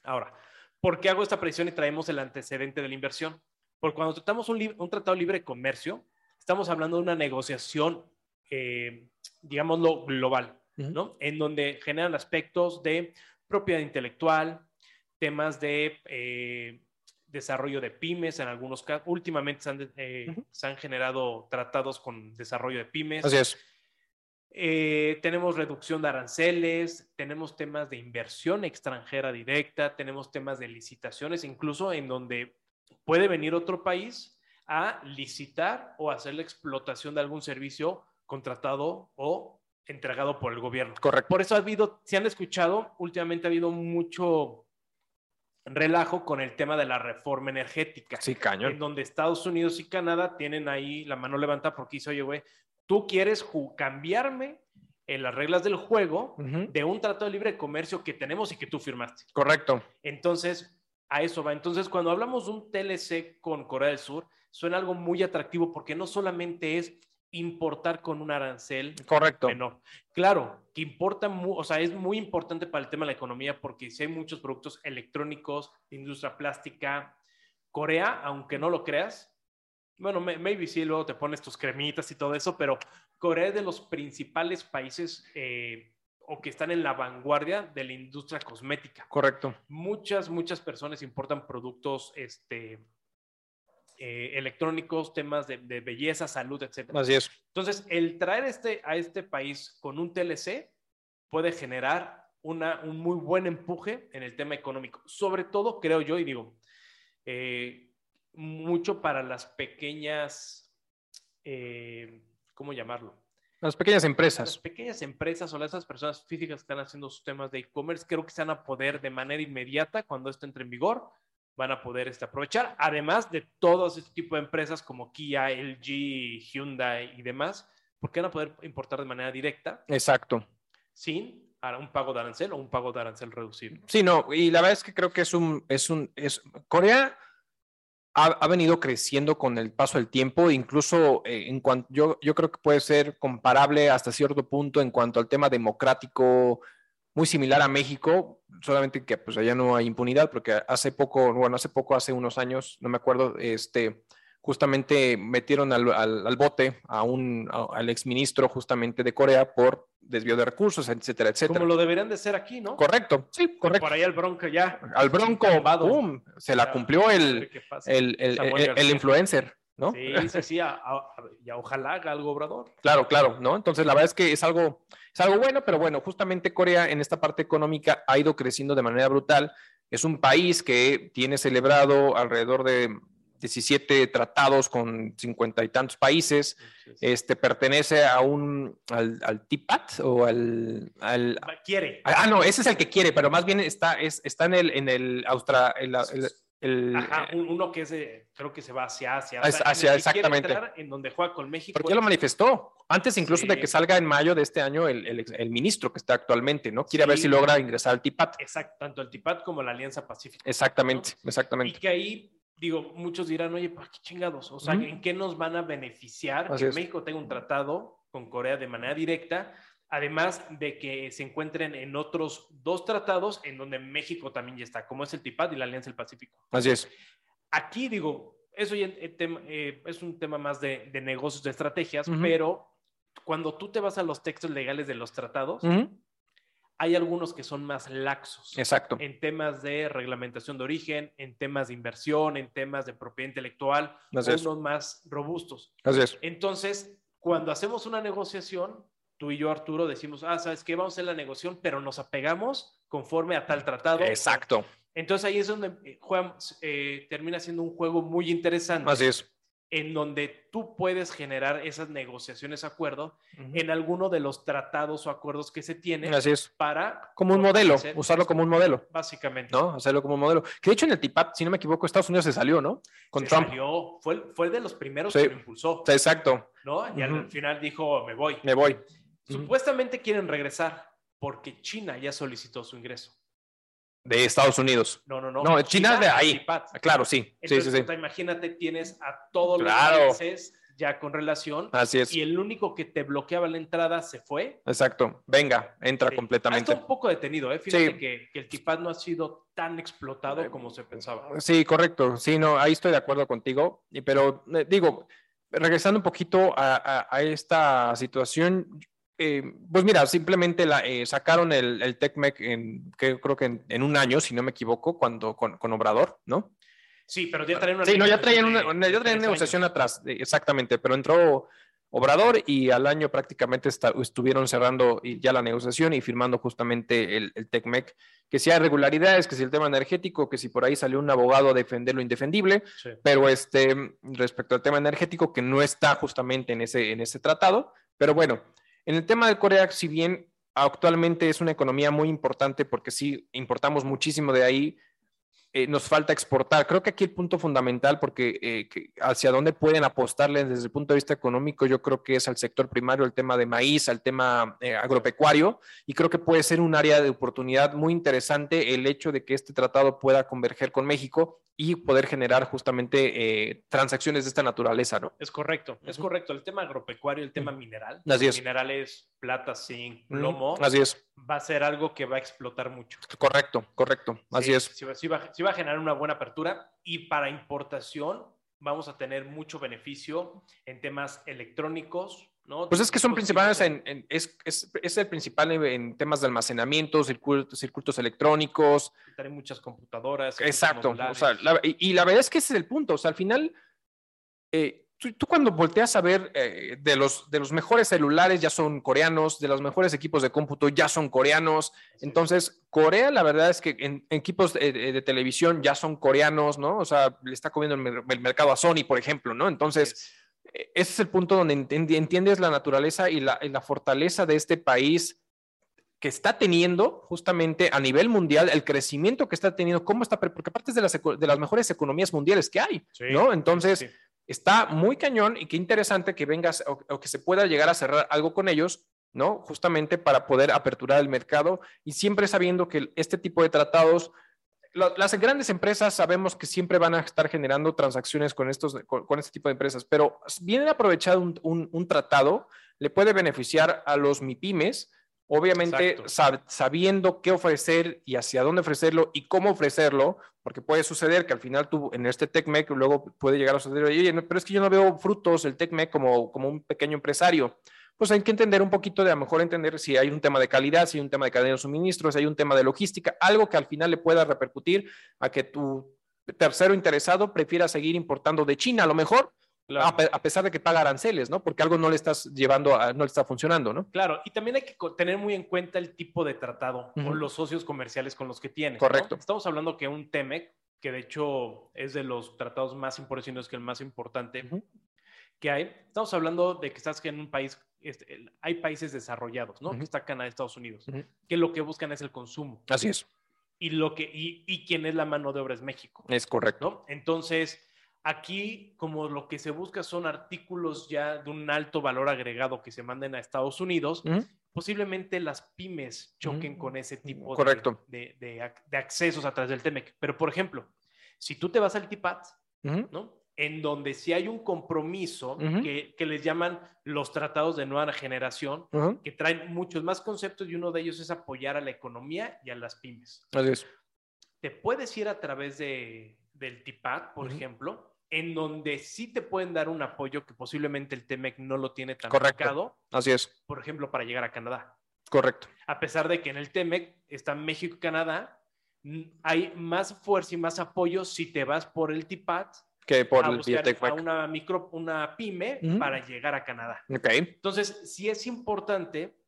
Ahora, ¿por qué hago esta predicción y traemos el antecedente de la inversión? Porque cuando tratamos un, un tratado libre de comercio, estamos hablando de una negociación, eh, digámoslo, global, ¿no? En donde generan aspectos de propiedad intelectual, temas de eh, desarrollo de pymes, en algunos casos, últimamente se han, eh, Ujú. se han generado tratados con desarrollo de pymes. Así es. Eh, tenemos reducción de aranceles, tenemos temas de inversión extranjera directa, tenemos temas de licitaciones, incluso en donde puede venir otro país a licitar o hacer la explotación de algún servicio contratado o entregado por el gobierno. Correcto. Por eso ha habido, si han escuchado, últimamente ha habido mucho relajo con el tema de la reforma energética Sí, en cañón. donde Estados Unidos y Canadá tienen ahí la mano levantada porque dice, oye, güey, tú quieres cambiarme en las reglas del juego Ujú. de un tratado de libre comercio que tenemos y que tú firmaste. Correcto. Entonces, a eso va. Entonces, cuando hablamos de un TLC con Corea del Sur, suena algo muy atractivo porque no solamente es importar con un arancel Correcto. menor. Claro, que importa, o sea, es muy importante para el tema de la economía porque si hay muchos productos electrónicos, industria plástica, Corea, aunque no lo creas, bueno, maybe sí, luego te pones tus cremitas y todo eso, pero Corea es de los principales países eh, o que están en la vanguardia de la industria cosmética. Correcto. Muchas, muchas personas importan productos este, eh, electrónicos, temas de, de belleza, salud, etcétera. Así es. Entonces, el traer este, a este país con un TLC puede generar una, un muy buen empuje en el tema económico. Sobre todo, creo yo, y digo, eh, mucho para las pequeñas, eh, ¿cómo llamarlo? Las pequeñas Las empresas. pequeñas empresas o esas personas físicas que están haciendo sus temas de e-commerce, creo que se van a poder de manera inmediata, cuando esto entre en vigor, van a poder este, aprovechar, además de todos este tipo de empresas como Kia, LG, Hyundai y demás, porque van a poder importar de manera directa Exacto. sin ara- un pago de arancel o un pago de arancel reducido. Sí, no, y la verdad es que creo que es un, es un, es, Corea ha, ha venido creciendo con el paso del tiempo, incluso eh, en cuanto, yo, yo creo que puede ser comparable hasta cierto punto en cuanto al tema democrático, muy similar a México, solamente que pues allá no hay impunidad, porque hace poco, bueno, hace poco, hace unos años, no me acuerdo, este, justamente metieron al, al, al bote a un, a- al exministro justamente de Corea por desvío de recursos, etcétera, etcétera. Como lo deberían de ser aquí, ¿no? Correcto, sí, correcto. Por ahí el bronco ya. Al Bronco. ¡pum! Se la cumplió el, el, el, el- influencer, ¿no? Sí, sí, sí, a- y a ojalá haga algo obrador. Claro, claro, ¿no? Entonces, la verdad es que es algo, es algo bueno, pero bueno, justamente Corea en esta parte económica ha ido creciendo de manera brutal. Es un país que tiene celebrado alrededor de 17 tratados con cincuenta y tantos países. Este pertenece a un, al, al TIPAT o al, al- quiere. ah, no, ese es el que quiere, pero más bien está, es, está en el, en el Austra, el- el- el- Ajá, un- uno que es de, creo que se va hacia Asia. En Asia, que quiere exactamente. entrar, en donde juega con México. Porque ya lo manifestó, antes incluso de que salga en mayo de este año el, el el ministro que está actualmente, ¿no? Quiere ver si logra ingresar al TIPAT. Exacto, tanto el TIPAT como la Alianza Pacífica. Exactamente, Y exactamente. que ahí, digo, muchos dirán, oye, ¿para qué chingados? O sea. ¿en qué nos van a beneficiar Así que es. México tenga un tratado con Corea de manera directa? Además de que se encuentren en otros dos tratados en donde México también ya está, como es el TIPAT y la Alianza del Pacífico. Así es. Aquí digo, eso ya eh, eh, es un tema más de, de negocios, de estrategias, pero cuando tú te vas a los textos legales de los tratados, hay algunos que son más laxos Exacto. en temas de reglamentación de origen, en temas de inversión, en temas de propiedad intelectual, Así es. unos más robustos. Así es. Entonces, cuando hacemos una negociación, tú y yo, Arturo, decimos, ah, ¿sabes qué? Vamos a hacer la negociación, pero nos apegamos conforme a tal tratado. Exacto. Entonces ahí es donde eh, juegan- eh, termina siendo un juego muy interesante Así es. en donde tú puedes generar esas negociaciones, acuerdo, Ujú. en alguno de los tratados o acuerdos que se tienen Así es. para... Como un modelo, usarlo como un modelo, Básicamente. ¿no? Hacerlo como un modelo. Que de hecho en el TIPAT, si no me equivoco, Estados Unidos se salió, ¿no? Con Se Trump. salió, fue, fue de los primeros Sí. que lo impulsó, Exacto, ¿no? Y al final dijo, me voy. me voy. Supuestamente quieren regresar porque China ya solicitó su ingreso. De Estados Unidos. No, no, no. No, China es de ahí. Ah, Claro, sí. Entonces, sí, sí. puta, imagínate, tienes a todos Claro. los países ya con relación Así es. y el único que te bloqueaba la entrada se fue. Exacto. Venga, entra Sí. Completamente. estado un poco detenido, ¿eh? Fíjate Sí. que, que el TIPAD no ha sido tan explotado como se pensaba. Sí, correcto. Sí, no, ahí estoy de acuerdo contigo. Pero eh, digo, regresando un poquito a, a- a esta situación, eh, pues mira, simplemente la, eh, sacaron el, el TECMEC en, que creo que en, en un año, si no me equivoco, cuando con, con Obrador, ¿no? Sí, pero ya traían una Sí, no, ya traían negociación una, ya traían negociación años. atrás, eh, exactamente, pero entró Obrador y al año prácticamente está- estuvieron cerrando ya la negociación y firmando justamente el, el TECMEC, que si hay irregularidades, que si el tema energético, que si por ahí salió un abogado a defender lo indefendible, Sí. pero este, respecto al tema energético, que no está justamente en ese, en ese tratado, pero bueno, en el tema de Corea, si bien actualmente es una economía muy importante porque sí importamos muchísimo de ahí, eh, nos falta exportar. Creo que aquí el punto fundamental, porque eh, que hacia dónde pueden apostarle desde el punto de vista económico, yo creo que es al sector primario, el tema de maíz, al tema eh, agropecuario, y creo que puede ser un área de oportunidad muy interesante el hecho de que este tratado pueda converger con México y poder generar justamente eh, transacciones de esta naturaleza, ¿no? Es correcto, es correcto. El tema agropecuario, el tema mineral, Así es. minerales, plata, zinc, plomo, Así es, va a ser algo que va a explotar mucho. correcto, correcto, así Sí, es. Sí, va- sí va, sí va a generar una buena apertura y para importación vamos a tener mucho beneficio en temas electrónicos, ¿no? Pues es que son principales en, en- es, es, es el principal en, temas de almacenamiento, circuitos, circuitos electrónicos, Hay muchas computadoras. Exacto. O sea, la- y, y la verdad es que ese es el punto. O sea, al final, eh, tú, tú cuando volteas a ver eh, de, los, de los mejores celulares ya son coreanos, de los mejores equipos de cómputo ya son coreanos. Entonces, Corea, la verdad es que en, en equipos de, de- de televisión ya son coreanos, ¿no? O sea, le está comiendo el, mer- el mercado a Sony, por ejemplo, ¿no? Entonces, eh, ese es el punto donde enti- entiendes la naturaleza y la, y la fortaleza de este país que está teniendo justamente a nivel mundial el crecimiento que está teniendo, cómo está, porque aparte es de las, de las mejores economías mundiales que hay, Sí. ¿no? Entonces, Sí. Está muy cañón y qué interesante que vengas o, que se pueda llegar a cerrar algo con ellos, ¿no? Justamente para poder aperturar el mercado y siempre sabiendo que este tipo de tratados, las grandes empresas sabemos que siempre van a estar generando transacciones con, estos, con, este tipo de empresas, pero bien aprovechado un, un- un tratado le puede beneficiar a los MIPIMES, obviamente sab- sabiendo qué ofrecer y hacia dónde ofrecerlo y cómo ofrecerlo, porque puede suceder que al final tú en este TECMEC luego puede llegar a suceder, oye, no, pero es que yo no veo frutos el TECMEC como, como un pequeño empresario. Pues hay que entender un poquito de a lo mejor entender si hay un tema de calidad, si hay un tema de cadena de suministros, si hay un tema de logística, algo que al final le pueda repercutir a que tu tercero interesado prefiera seguir importando de China, a lo mejor, Claro. a, pe- a pesar de que paga aranceles, ¿no? Porque algo no le estás llevando, a- no le está funcionando, ¿no? Claro, y también hay que tener muy en cuenta el tipo de tratado Ujú. o los socios comerciales con los que tiene. ¿no? Correcto. Estamos hablando que un TEMEC, que de hecho es de los tratados más importantes, que el más importante que hay, estamos hablando de que estás en un país, este, hay países desarrollados, ¿no? Ujú. Que está Canadá, Estados Unidos, que lo que buscan es el consumo. Así es, Y, lo que, y, y quien es la mano de obra es México. es correcto. ¿no? Entonces, aquí como lo que se busca son artículos ya de un alto valor agregado que se manden a Estados Unidos, posiblemente las pymes choquen Ujú. con ese tipo de- Correcto. De, de ac- de accesos a través del TEMEC. Pero, por ejemplo, si tú te vas al TIPAT. ¿no? En donde sí hay un compromiso que, que les llaman los tratados de nueva generación, que traen muchos más conceptos y uno de ellos es apoyar a la economía y a las pymes Así es. te puedes ir a través de, del TIPAT, por Ujú. ejemplo, en donde sí te pueden dar un apoyo que posiblemente el TEMEC no lo tiene tan Correcto. marcado, Así es, por ejemplo, para llegar a Canadá. correcto. A pesar de que en el TEMEC está México y Canadá, hay más fuerza y más apoyo si te vas por el TIPAT Que por a el buscar a una micro, una pyme Ujú. para llegar a Canadá. Ok, Entonces, sí es importante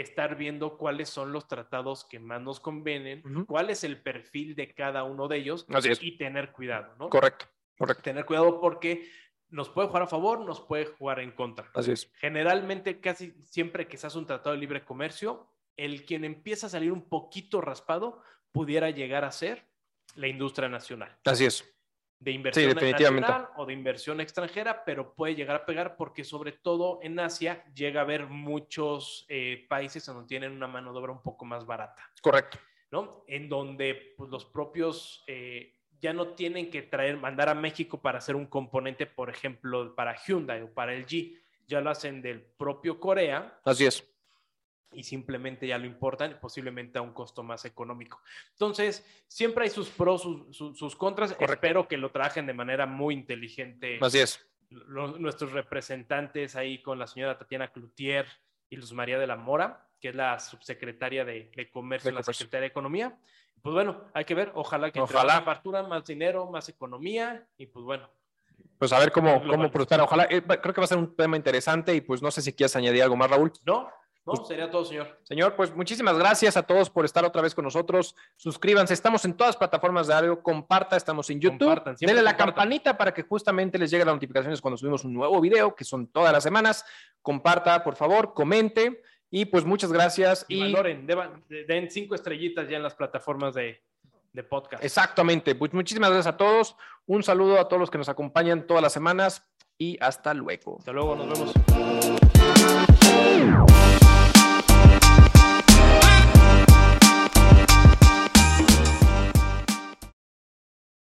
estar viendo cuáles son los tratados que más nos convienen, Ujú. cuál es el perfil de cada uno de ellos así es. y tener cuidado, ¿no? Correcto, correcto. Tener cuidado porque nos puede jugar a favor, nos puede jugar en contra. Así es. Generalmente, casi siempre que se hace un tratado de libre comercio, el quien empieza a salir un poquito raspado pudiera llegar a ser la industria nacional. Así es. De inversión nacional o de inversión extranjera, pero puede llegar a pegar porque sobre todo en Asia llega a haber muchos eh, países donde tienen una mano de obra un poco más barata, Correcto. ¿no? En donde pues, los propios eh, ya no tienen que traer, mandar a México para hacer un componente, por ejemplo, para Hyundai o para el G, ya lo hacen del propio Corea Así es. Y simplemente ya lo importan, posiblemente a un costo más económico. Entonces, siempre hay sus pros, sus, sus- sus contras. Correcto. Espero que lo trabajen de manera muy inteligente. Así es. Nuestros representantes ahí con la señora Tatiana Cloutier y Luz María de la Mora, que es la subsecretaria de, de Comercio De la Comercio. Secretaría de Economía. Pues bueno, hay que ver, ojalá que entre Ojalá. más apertura, más dinero, más economía y pues bueno. Pues a ver cómo, cómo prospera. Ojalá, eh, creo que va a ser un tema interesante y pues no sé si quieres añadir algo más, Raúl. No, no, Pues- sería todo, señor. Señor, pues muchísimas gracias a todos por estar otra vez con nosotros. Suscríbanse, estamos en todas plataformas de audio. Comparta, estamos en YouTube. Compartan, Denle la compartan. campanita para que justamente les lleguen las notificaciones cuando subimos un nuevo video, que son todas las semanas. Comparta, por favor, comente. Y pues muchas gracias. Y, Y, valoren, deban- den cinco estrellitas ya en las plataformas de, de podcast. exactamente, pues muchísimas gracias a todos. Un saludo a todos los que nos acompañan todas las semanas y hasta luego. Hasta luego, nos vemos.